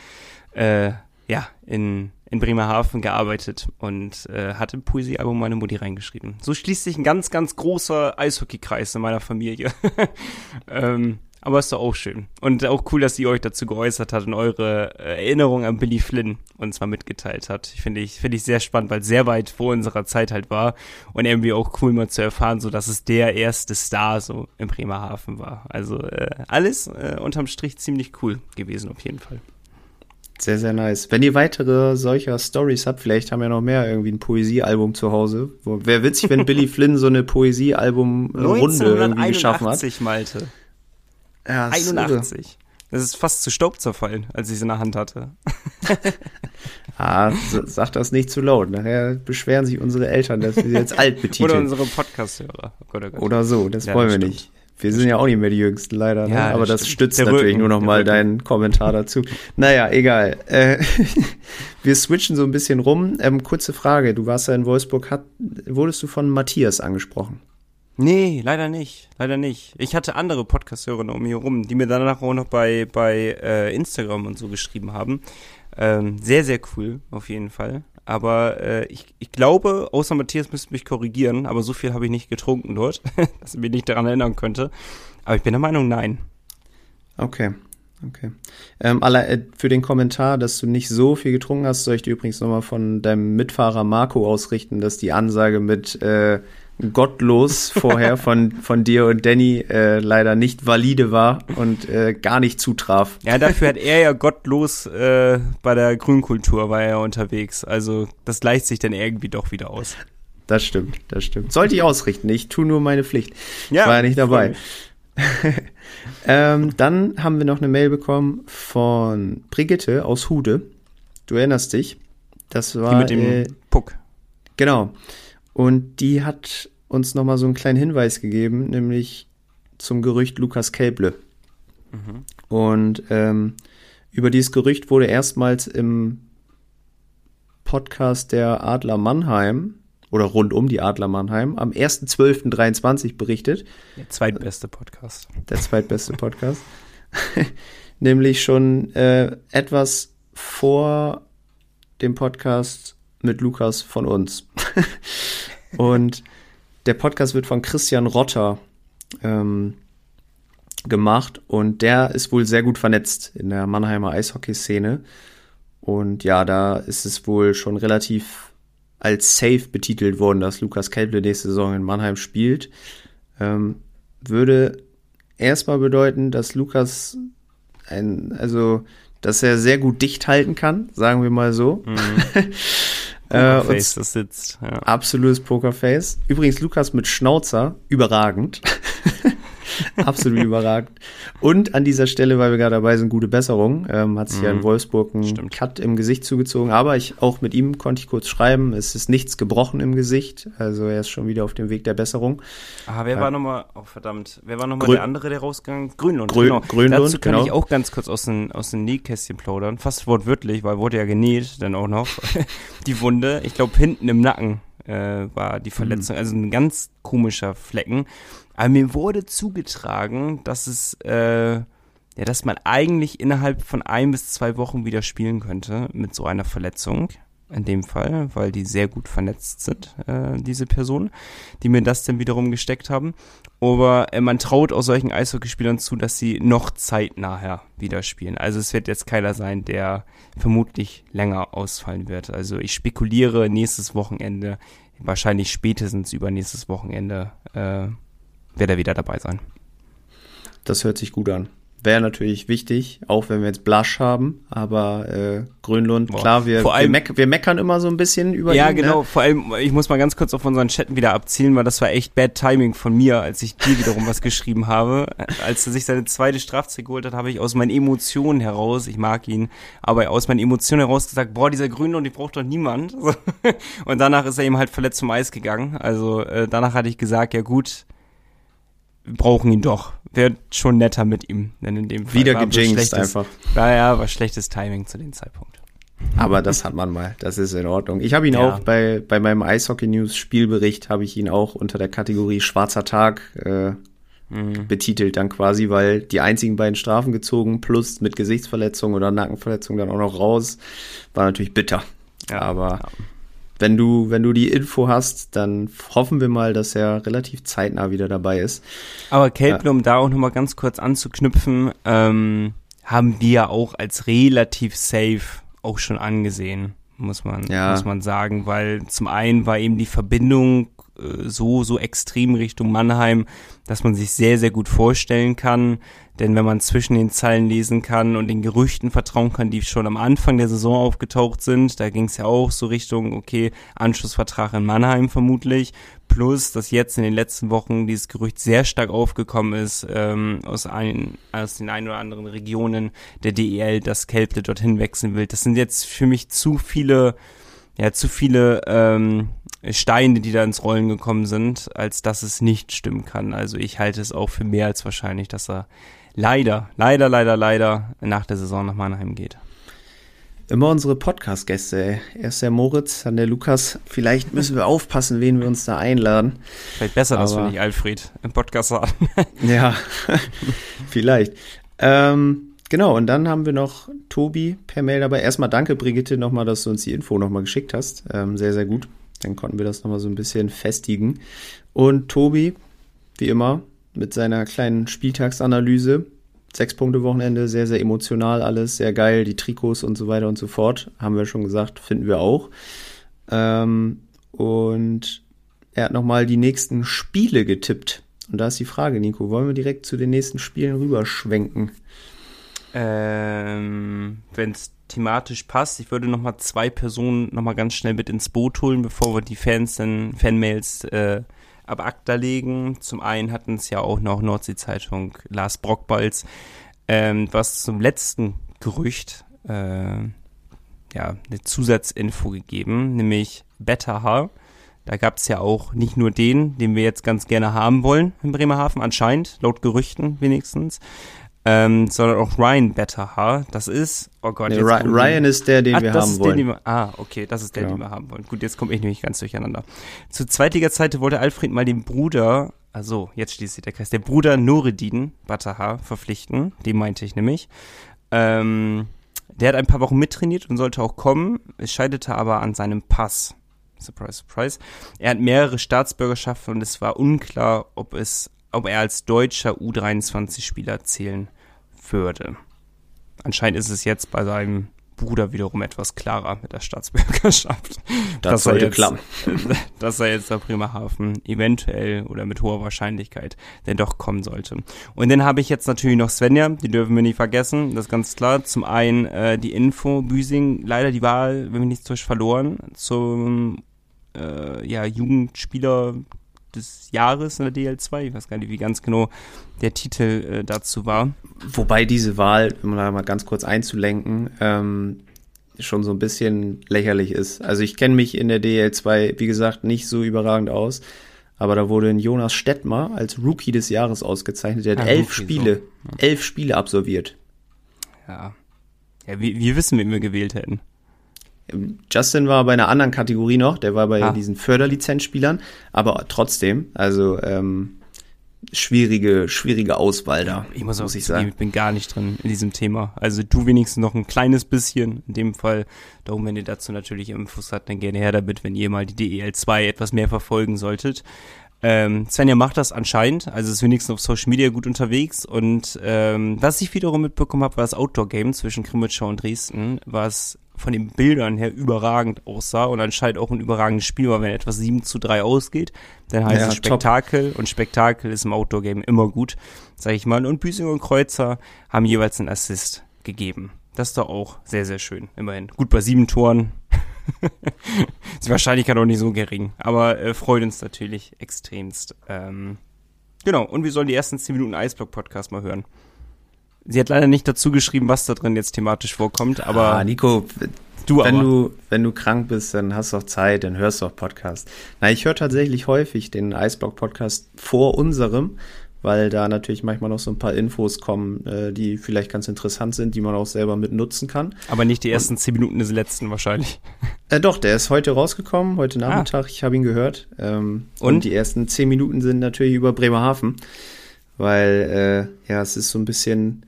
äh, ja, in, in Bremerhaven gearbeitet und äh, hat im Poesiealbum meine Mutti reingeschrieben. So schließt sich ein ganz, ganz großer Eishockeykreis in meiner Familie. ähm, aber ist doch auch schön. Und auch cool, dass sie euch dazu geäußert hat und eure äh, Erinnerung an Billy Flynn uns mal mitgeteilt hat. Finde ich, finde ich sehr spannend, weil sehr weit vor unserer Zeit halt war und irgendwie auch cool mal zu erfahren, so dass es der erste Star so in Bremerhaven war. Also äh, alles äh, unterm Strich ziemlich cool gewesen auf jeden Fall. Sehr, sehr nice. Wenn ihr weitere solcher Stories habt, vielleicht haben wir noch mehr irgendwie ein Poesiealbum zu Hause. Wäre witzig, wenn Billy Flynn so eine Poesiealbum-Runde irgendwie geschaffen hat. 1981, Malte. Ja, das ist irre. 81. Das ist fast zu Staub zerfallen, als ich es in der Hand hatte. Ah, sag das nicht zu laut. Nachher beschweren sich unsere Eltern, dass wir sie jetzt alt Oder betiteln. unsere Podcast-Hörer. Oh Gott, oh Gott. Oder so, das Ja, wollen das wir stimmt. nicht. Wir sind ja auch nicht mehr die Jüngsten, leider. Ne? Ja, das Aber das stimmt. stützt Der natürlich Rücken, nur noch der mal Rücken. deinen Kommentar dazu. Naja, egal. Äh, wir switchen so ein bisschen rum. Ähm, kurze Frage. Du warst ja in Wolfsburg. Hat, wurdest du von Matthias angesprochen? Nee, leider nicht. Leider nicht. Ich hatte andere Podcast-Hörer um mich herum, die mir danach auch noch bei, bei äh, Instagram und so geschrieben haben. Ähm, sehr, sehr cool, auf jeden Fall. Aber äh, ich, ich glaube, außer Matthias müsste mich korrigieren, aber so viel habe ich nicht getrunken dort, dass ich mich nicht daran erinnern könnte. Aber ich bin der Meinung, nein. Okay. Okay. Ähm, alle, äh, für den Kommentar, dass du nicht so viel getrunken hast, soll ich dir übrigens nochmal von deinem Mitfahrer Marco ausrichten, dass die Ansage mit äh, gottlos vorher von, von dir und Danny äh, leider nicht valide war und äh, gar nicht zutraf. Ja, dafür hat er ja gottlos äh, bei der Grünkultur war er unterwegs. Also das gleicht sich dann irgendwie doch wieder aus. Das stimmt, das stimmt. Sollte ich ausrichten, ich tue nur meine Pflicht. Ja, war ja nicht dabei. ähm, dann haben wir noch eine Mail bekommen von Brigitte aus Hude. Du erinnerst dich? Das war Die mit dem äh, Puck. Genau. Und die hat uns nochmal so einen kleinen Hinweis gegeben, nämlich zum Gerücht Lukas Kelble. Und ähm, über dieses Gerücht wurde erstmals im Podcast der Adler Mannheim oder rund um die Adler Mannheim am 1.12.23 berichtet. Der zweitbeste Podcast. Der zweitbeste Podcast. nämlich schon äh, etwas vor dem Podcast mit Lukas von uns. Und der Podcast wird von Christian Rotter ähm, gemacht und der ist wohl sehr gut vernetzt in der Mannheimer Eishockeyszene. Und ja, da ist es wohl schon relativ als safe betitelt worden, dass Lukas Kelble nächste Saison in Mannheim spielt. Ähm, würde erstmal bedeuten, dass Lukas ein, also, dass er sehr gut dicht halten kann, sagen wir mal so. Äh, und Face, das sitzt. Ja. Absolutes Pokerface. Übrigens Lukas mit Schnauzer, überragend. Absolut überragend. Und an dieser Stelle, weil wir gerade dabei sind, gute Besserung. Ähm, hat sich ja in Wolfsburg ein Stimmt. Cut im Gesicht zugezogen. Aber ich auch mit ihm konnte ich kurz schreiben. Es ist nichts gebrochen im Gesicht. Also er ist schon wieder auf dem Weg der Besserung. Ah, wer war nochmal, oh verdammt, wer war nochmal der andere, der rausgegangen? Grünlund, Grün- genau. Grünlund, Dazu kann genau. ich auch ganz kurz aus den, aus den Nähkästchen plaudern. Fast wortwörtlich, weil wurde ja genäht, dann auch noch. Die Wunde, ich glaube hinten im Nacken äh, war die Verletzung, mhm. also ein ganz komischer Flecken. Aber mir wurde zugetragen, dass es, äh, ja, dass man eigentlich innerhalb von ein bis zwei Wochen wieder spielen könnte mit so einer Verletzung in dem Fall, weil die sehr gut vernetzt sind, äh, diese Personen, die mir das dann wiederum gesteckt haben. Aber äh, man traut auch solchen Eishockeyspielern zu, dass sie noch zeitnah wieder spielen. Also es wird jetzt keiner sein, der vermutlich länger ausfallen wird. Also ich spekuliere nächstes Wochenende, wahrscheinlich spätestens übernächstes Wochenende, äh, wird er wieder dabei sein. Das hört sich gut an wäre natürlich wichtig, auch wenn wir jetzt Blush haben, aber äh, Grönlund, Boah. klar, wir, vor allem, wir, meck wir, meckern immer so ein bisschen über Ja, ihn, genau, ne? vor allem, ich muss mal ganz kurz auf unseren Chatten wieder abzielen, weil das war echt Bad Timing von mir, als ich dir wiederum was geschrieben habe. Als er sich seine zweite Strafzeit geholt hat, habe ich aus meinen Emotionen heraus, ich mag ihn, aber aus meinen Emotionen heraus gesagt, boah, dieser Grönlund, die braucht doch niemand. Und danach ist er eben halt verletzt zum Eis gegangen. Also äh, danach hatte ich gesagt, ja gut, wir brauchen ihn doch wäre schon netter mit ihm. Denn in dem Fall Wieder gejinxt einfach. Ja, ja, war schlechtes Timing zu dem Zeitpunkt. Aber das hat man mal, das ist in Ordnung. Ich habe ihn ja. auch bei, bei meinem Eishockey News Spielbericht, habe ich ihn auch unter der Kategorie Schwarzer Tag äh, mhm. betitelt dann quasi, weil die einzigen beiden Strafen gezogen, plus mit Gesichtsverletzung oder Nackenverletzung dann auch noch raus, war natürlich bitter. Ja, Aber ja wenn du, wenn du die Info hast, dann hoffen wir mal, dass er relativ zeitnah wieder dabei ist. Aber Kelple, ja. um da auch nochmal ganz kurz anzuknüpfen, ähm, haben wir auch als relativ safe auch schon angesehen, muss man, ja. muss man sagen, weil zum einen war eben die Verbindung so, so extrem Richtung Mannheim, dass man sich sehr, sehr gut vorstellen kann, denn wenn man zwischen den Zeilen lesen kann und den Gerüchten vertrauen kann, die schon am Anfang der Saison aufgetaucht sind, da ging es ja auch so Richtung, okay, Anschlussvertrag in Mannheim vermutlich, plus, dass jetzt in den letzten Wochen dieses Gerücht sehr stark aufgekommen ist ähm, aus, ein, aus den ein oder anderen Regionen der DEL, dass Kelple dorthin wechseln will. Das sind jetzt für mich zu viele, ja, zu viele ähm, Steine, die da ins Rollen gekommen sind, als dass es nicht stimmen kann. Also ich halte es auch für mehr als wahrscheinlich, dass er leider, leider, leider, leider nach der Saison nach Mannheim geht. Immer unsere Podcast-Gäste. Erst der Moritz, dann der Lukas. Vielleicht müssen wir aufpassen, wen wir uns da einladen. Vielleicht besser, dass wir nicht Alfred im Podcast haben. ja, vielleicht. Ähm, genau, und dann haben wir noch Tobi per Mail dabei. Erstmal danke, Brigitte, nochmal, dass du uns die Info nochmal geschickt hast. Ähm, sehr, sehr gut. Dann konnten wir das nochmal so ein bisschen festigen. Und Tobi, wie immer, mit seiner kleinen Spieltagsanalyse. Sechs Punkte Wochenende, sehr, sehr emotional alles, sehr geil, die Trikots und so weiter und so fort. Haben wir schon gesagt, finden wir auch. Ähm, und er hat nochmal die nächsten Spiele getippt. Und da ist die Frage, Nico, wollen wir direkt zu den nächsten Spielen rüberschwenken? Ähm, Wenn es thematisch passt, ich würde nochmal zwei Personen nochmal ganz schnell mit ins Boot holen, bevor wir die Fans dann Fanmails äh, ab ACTA legen. Zum einen hatten es ja auch noch Nordsee-Zeitung Lars Brockbalz, ähm, was zum letzten Gerücht äh, ja, eine Zusatzinfo gegeben, nämlich Better H. Da gab es ja auch nicht nur den, den wir jetzt ganz gerne haben wollen in Bremerhaven, anscheinend, laut Gerüchten wenigstens, ähm, sondern auch Ryan Betterhaar. Das ist, oh Gott, nee, jetzt Ryan ist der, den ah, wir haben wollen. Den, wir, ah, okay, das ist der, genau. den wir haben wollen. Gut, jetzt komme ich nämlich ganz durcheinander. Zu Zweitliga-Zeiten wollte Alfred mal den Bruder, also jetzt schließt sich der Kreis, der Bruder Noredin Betterhaar verpflichten. Den meinte ich nämlich. Ähm, der hat ein paar Wochen mittrainiert und sollte auch kommen. Es scheiterte aber an seinem Pass. Surprise, surprise. Er hat mehrere Staatsbürgerschaften und es war unklar, ob es ob er als deutscher U23-Spieler zählen würde. Anscheinend ist es jetzt bei seinem Bruder wiederum etwas klarer mit der Staatsbürgerschaft. Das sollte jetzt, klappen. dass er jetzt nach Bremerhaven eventuell oder mit hoher Wahrscheinlichkeit denn doch kommen sollte. Und dann habe ich jetzt natürlich noch Svenja, die dürfen wir nicht vergessen, das ist ganz klar. Zum einen äh, die Info, Büsing, leider die Wahl, wenn wir nicht durch verloren, zum äh, ja, Jugendspieler des Jahres in der DL2. Ich weiß gar nicht, wie ganz genau der Titel äh, dazu war. Wobei diese Wahl, um da mal ganz kurz einzulenken, ähm, schon so ein bisschen lächerlich ist. Also ich kenne mich in der DL2, wie gesagt, nicht so überragend aus. Aber da wurde ein Jonas Stettmer als Rookie des Jahres ausgezeichnet. Der hat ah, elf Rookie, Spiele, so. ja. elf Spiele absolviert. Ja. Ja, wir, wir wissen, wen wir gewählt hätten. Justin war bei einer anderen Kategorie noch, der war bei Ah. diesen Förderlizenzspielern, aber trotzdem, also ähm, schwierige, schwierige Auswahl da, Ich muss auch muss ich sagen. ich bin gar nicht drin in diesem Thema. Also du wenigstens noch ein kleines bisschen. In dem Fall, darum, wenn ihr dazu natürlich Infos habt, dann gerne her damit, wenn ihr mal die DEL 2 etwas mehr verfolgen solltet. Ähm, Svenja macht das anscheinend, also ist wenigstens auf Social Media gut unterwegs und ähm, was ich wiederum mitbekommen habe, war das Outdoor-Game zwischen Krimitschau und Dresden, was von den Bildern her überragend aussah und anscheinend auch ein überragendes Spiel war, wenn etwas 7 zu 3 ausgeht, dann heißt Ja, es top. Spektakel und Spektakel ist im Outdoor-Game immer gut, sag ich mal. Und Büsing und Kreuzer haben jeweils einen Assist gegeben. Das ist doch auch sehr, sehr schön, immerhin. Gut, bei sieben Toren ist die Wahrscheinlichkeit auch nicht so gering, aber äh, freut uns natürlich extremst. Ähm, genau, und wir sollen die ersten 10 Minuten Eisblock-Podcast mal hören. Sie hat leider nicht dazu geschrieben, was da drin jetzt thematisch vorkommt, aber ah, Nico, du wenn aber. du, wenn du krank bist, dann hast du auch Zeit, dann hörst du auch Podcast. Na, ich höre tatsächlich häufig den Eisblock-Podcast vor unserem, weil da natürlich manchmal noch so ein paar Infos kommen, äh, die vielleicht ganz interessant sind, die man auch selber mit nutzen kann. aber nicht die ersten 10 Minuten des letzten wahrscheinlich. Äh, doch, der ist heute rausgekommen, heute Nachmittag. Ich habe ihn gehört. Ähm, und? Ah. Und? die ersten zehn Minuten sind natürlich über Bremerhaven, weil äh, ja, es ist so ein bisschen,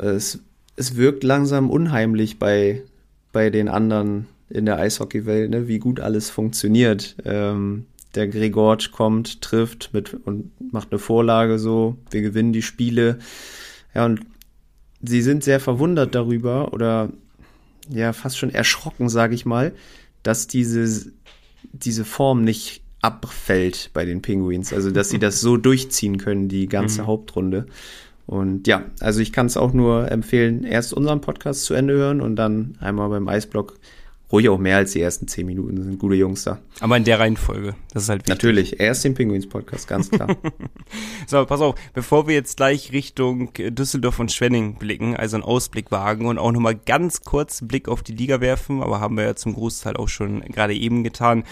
es, es wirkt langsam unheimlich bei bei den anderen in der Eishockeywelt, ne, wie gut alles funktioniert. Ähm, der Gregorc kommt, trifft mit und macht eine Vorlage so. Wir gewinnen die Spiele. Ja, und sie sind sehr verwundert darüber oder ja, fast schon erschrocken, sage ich mal, dass diese, diese Form nicht abfällt bei den Penguins. Also, dass sie das so durchziehen können, die ganze Hauptrunde. Und ja, also ich kann es auch nur empfehlen, erst unseren Podcast zu Ende hören und dann einmal beim Eisblock. Ruhig auch mehr als die ersten zehn Minuten, sind gute Jungs da. Aber in der Reihenfolge. Das ist halt wichtig. Natürlich, erst den Penguins-Podcast, ganz klar. So, pass auf, bevor wir jetzt gleich Richtung Düsseldorf und Schwenning blicken, also einen Ausblick wagen und auch nochmal ganz kurz einen Blick auf die Liga werfen, aber haben wir ja zum Großteil auch schon gerade eben getan,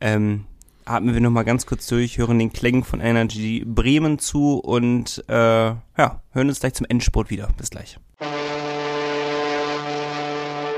ähm, atmen wir nochmal ganz kurz durch, hören den Klängen von Energy Bremen zu und äh, ja, hören uns gleich zum Endsport wieder. Bis gleich.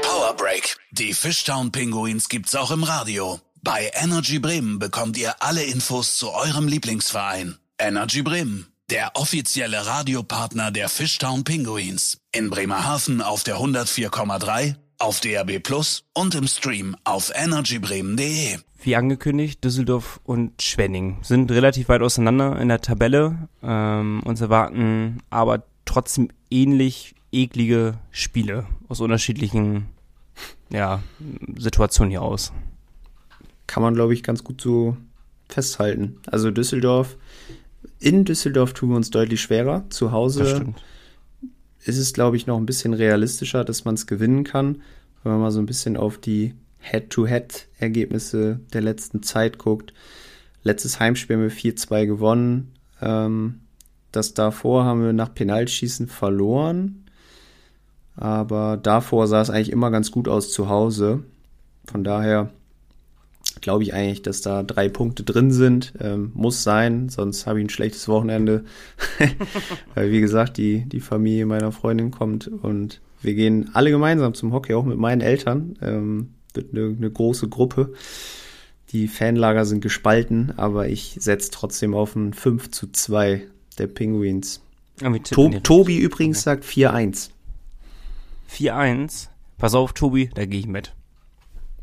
Power Break. Die Fishtown Pinguins gibt's auch im Radio. Bei Energy Bremen bekommt ihr alle Infos zu eurem Lieblingsverein. Energy Bremen, der offizielle Radiopartner der Fishtown Pinguins. In Bremerhaven auf der 104,3, auf DAB Plus und im Stream auf energybremen.de. Wie angekündigt, Düsseldorf und Schwenning sind relativ weit auseinander in der Tabelle. Ähm, uns erwarten aber trotzdem ähnlich eklige Spiele aus unterschiedlichen ja, Situationen hier aus. Kann man, glaube ich, ganz gut so festhalten. Also Düsseldorf, in Düsseldorf tun wir uns deutlich schwerer. Zu Hause ist es, glaube ich, noch ein bisschen realistischer, dass man es gewinnen kann. Wenn man mal so ein bisschen auf die Head-to-Head-Ergebnisse der letzten Zeit guckt. Letztes Heimspiel haben wir 4-2 gewonnen. Ähm, das davor haben wir nach Penaltschießen verloren. Aber davor sah es eigentlich immer ganz gut aus zu Hause. Von daher glaube ich eigentlich, dass da drei Punkte drin sind. Ähm, muss sein, sonst habe ich ein schlechtes Wochenende. Weil, wie gesagt, die, die Familie meiner Freundin kommt und wir gehen alle gemeinsam zum Hockey, auch mit meinen Eltern. Ähm, eine, eine große Gruppe. Die Fanlager sind gespalten, aber ich setze trotzdem auf ein 5 zu 2 der Penguins. Ja, tippen To. Tobi übrigens sagt 4-1. 4-1. Pass auf, Tobi, da gehe ich mit.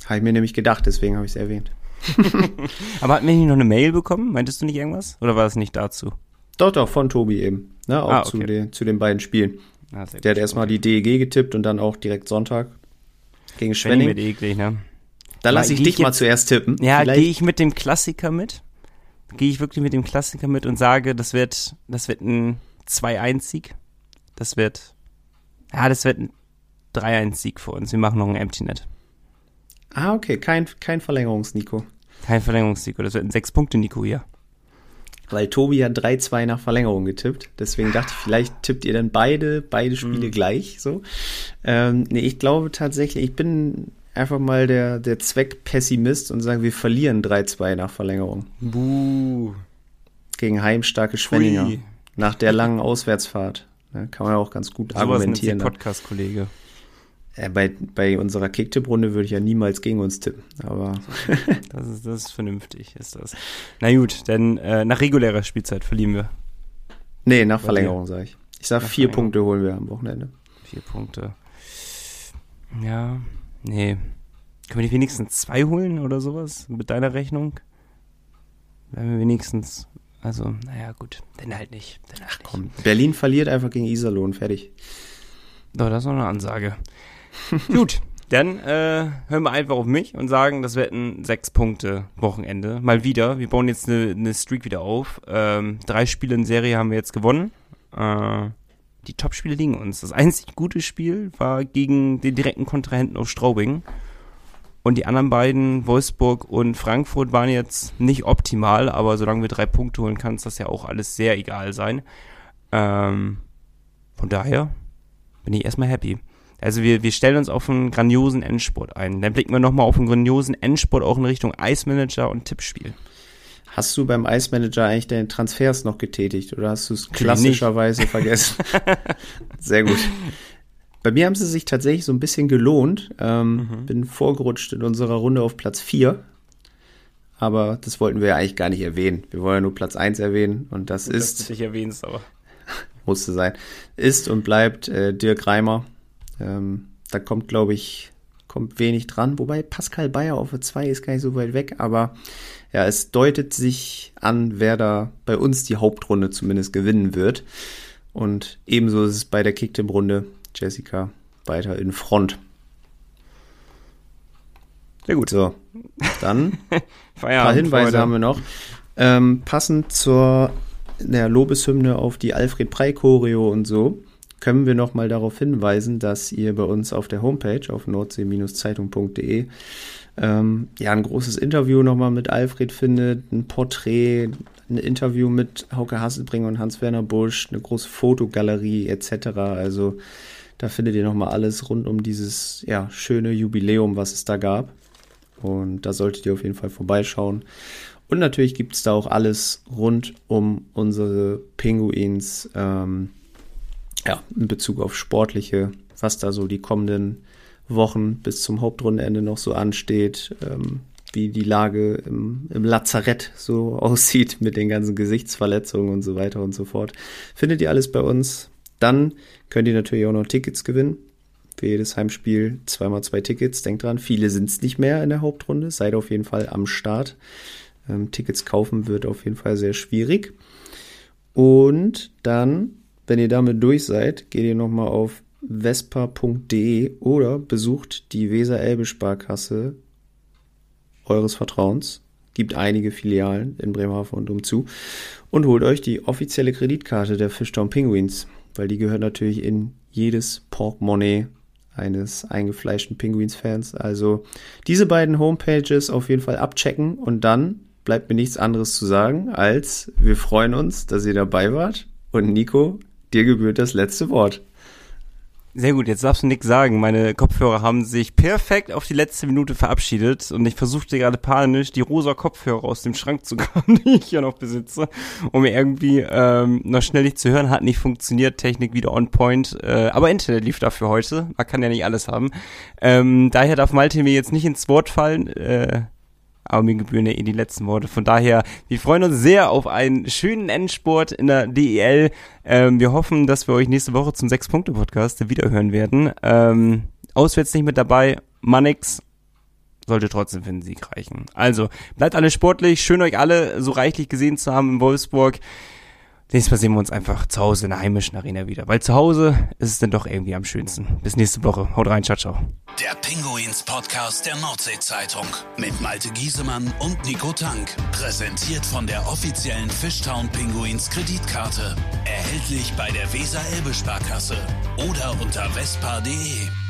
Habe ich mir nämlich gedacht, deswegen habe ich es erwähnt. Aber hatten wir nicht noch eine Mail bekommen? Meintest du nicht irgendwas? Oder war das nicht dazu? Doch, doch, von Tobi eben. Ne, auch Ah, zu, okay. den, zu den beiden Spielen. Ah, Der hat erstmal die DEG getippt und dann auch direkt Sonntag gegen Schwenning Schwenning. wird eklig, ne? Da lasse ich Geh ich dich mal jetzt- zuerst tippen. Ja, gehe ich mit dem Klassiker mit. Gehe ich wirklich mit dem Klassiker mit und sage, das wird, das wird ein 2-1-Sieg. Das wird, ja, das wird ein 3-1-Sieg für uns. Wir machen noch ein Empty Net. Ah, okay, kein, kein Verlängerungs-Nico. Kein Verlängerungssieg. Das wird ein 6-Punkte-Nico hier. Weil Tobi hat 3-2 nach Verlängerung getippt. Deswegen dachte ich, vielleicht tippt ihr dann beide, beide Mhm. Spiele gleich. So. Ähm, nee, ich glaube tatsächlich, ich bin einfach mal der, der Zweckpessimist und sage, wir verlieren 3-2 nach Verlängerung. Buh. Gegen heimstarke Schwenninger. Hui. Nach der langen Auswärtsfahrt. Da kann man ja auch ganz gut sich argumentieren. dann. Podcast-Kollege. Äh, bei, bei unserer Kicktipp-Runde würde ich ja niemals gegen uns tippen, aber. das, ist, das ist vernünftig, ist das. Na gut, denn äh, nach regulärer Spielzeit verlieren wir. Nee, nach Verlängerung, sage ich. Ich sag, vier Punkte holen wir am Wochenende. Vier Punkte. Ja, nee. Können wir die wenigstens zwei holen oder sowas mit deiner Rechnung? Wenn wir wenigstens, also, naja, gut, dann halt nicht. Dann halt Ach komm, Berlin verliert einfach gegen Iserlohn, fertig. Doch, das ist noch eine Ansage. gut, dann äh, hören wir einfach auf mich und sagen, das werden sechs Punkte Wochenende. Mal wieder. Wir bauen jetzt eine, eine Streak wieder auf. Ähm, drei Spiele in Serie haben wir jetzt gewonnen. Äh, die Top-Spiele liegen uns. Das einzig gute Spiel war gegen den direkten Kontrahenten aus Straubing. Und die anderen beiden, Wolfsburg und Frankfurt, waren jetzt nicht optimal, aber solange wir drei Punkte holen, kann es das ja auch alles sehr egal sein. Ähm, von daher bin ich erstmal happy. Also wir, wir stellen uns auf einen grandiosen Endsport ein. Dann blicken wir nochmal auf einen grandiosen Endsport auch in Richtung Eismanager und Tippspiel. Hast du beim Ice Manager eigentlich deine Transfers noch getätigt oder hast du es klassischerweise vergessen? Sehr gut. Bei mir haben sie sich tatsächlich so ein bisschen gelohnt. Ähm, mhm. Bin vorgerutscht in unserer Runde auf Platz 4. Aber das wollten wir ja eigentlich gar nicht erwähnen. Wir wollen ja nur Platz 1 erwähnen und das und ist. Dass du dich erwähnst, aber. musste sein. Ist und bleibt äh, Dirk Reimer. Ähm, da kommt, glaube ich, kommt wenig dran. Wobei Pascal Bayer auf 2 ist gar nicht so weit weg, aber ja, es deutet sich an, wer da bei uns die Hauptrunde zumindest gewinnen wird. Und ebenso ist es bei der Kicktim-Runde. Jessica weiter in Front. Sehr gut. So, dann ein paar Hinweise Freude. haben wir noch. Ähm, passend zur der Lobeshymne auf die Alfred Prey Choreo und so können wir noch mal darauf hinweisen, dass ihr bei uns auf der Homepage auf nordsee-zeitung.de ähm, ja ein großes Interview nochmal mit Alfred findet, ein Porträt, ein Interview mit Hauke Hasselbringer und Hans-Werner Busch, eine große Fotogalerie etc. Also da findet ihr nochmal alles rund um dieses ja, schöne Jubiläum, was es da gab. Und da solltet ihr auf jeden Fall vorbeischauen. Und natürlich gibt es da auch alles rund um unsere Pinguins, ähm, ja, in Bezug auf Sportliche, was da so die kommenden Wochen bis zum Hauptrundenende noch so ansteht, ähm, wie die Lage im, im Lazarett so aussieht mit den ganzen Gesichtsverletzungen und so weiter und so fort. Findet ihr alles bei uns. Dann könnt ihr natürlich auch noch Tickets gewinnen. Für jedes Heimspiel zweimal zwei Tickets. Denkt dran, viele sind es nicht mehr in der Hauptrunde. Seid auf jeden Fall am Start. Ähm, Tickets kaufen wird auf jeden Fall sehr schwierig. Und dann, wenn ihr damit durch seid, geht ihr nochmal auf vespa.de oder besucht die Weser-Elbe-Sparkasse eures Vertrauens. Gibt einige Filialen in Bremerhaven und umzu. Und holt euch die offizielle Kreditkarte der Fishtown Penguins, weil die gehört natürlich in jedes Portemonnaie eines eingefleischten Penguins-Fans. Also diese beiden Homepages auf jeden Fall abchecken und dann bleibt mir nichts anderes zu sagen, als wir freuen uns, dass ihr dabei wart. Und Nico, dir gebührt das letzte Wort. Sehr gut, jetzt darfst du nichts sagen. Meine Kopfhörer haben sich perfekt auf die letzte Minute verabschiedet und ich versuchte gerade panisch, die rosa Kopfhörer aus dem Schrank zu kommen, die ich hier noch besitze, um irgendwie ähm, noch schnell nicht zu hören. Hat nicht funktioniert, Technik wieder on point, äh, aber Internet lief dafür heute. Man kann ja nicht alles haben. Ähm, daher darf Malte mir jetzt nicht ins Wort fallen. Äh, aber mir gebühren ja die letzten Worte. Von daher, wir freuen uns sehr auf einen schönen Endsport in der DEL. Ähm, wir hoffen, dass wir euch nächste Woche zum Sechs-Punkte-Podcast wiederhören werden. Ähm, auswärts nicht mit dabei, Mannix sollte trotzdem für den Sieg reichen. Also, bleibt alle sportlich, schön euch alle so reichlich gesehen zu haben in Wolfsburg. Nächstes Mal sehen wir uns einfach zu Hause in der heimischen Arena wieder. Weil zu Hause ist es dann doch irgendwie am schönsten. Bis nächste Woche. Haut rein, ciao, ciao. Der Pinguins Podcast der Nordsee-Zeitung mit Malte Giesemann und Nico Tank. Präsentiert von der offiziellen Fishtown Pinguins Kreditkarte. Erhältlich bei der Weser-Elbe-Sparkasse oder unter vespa.de.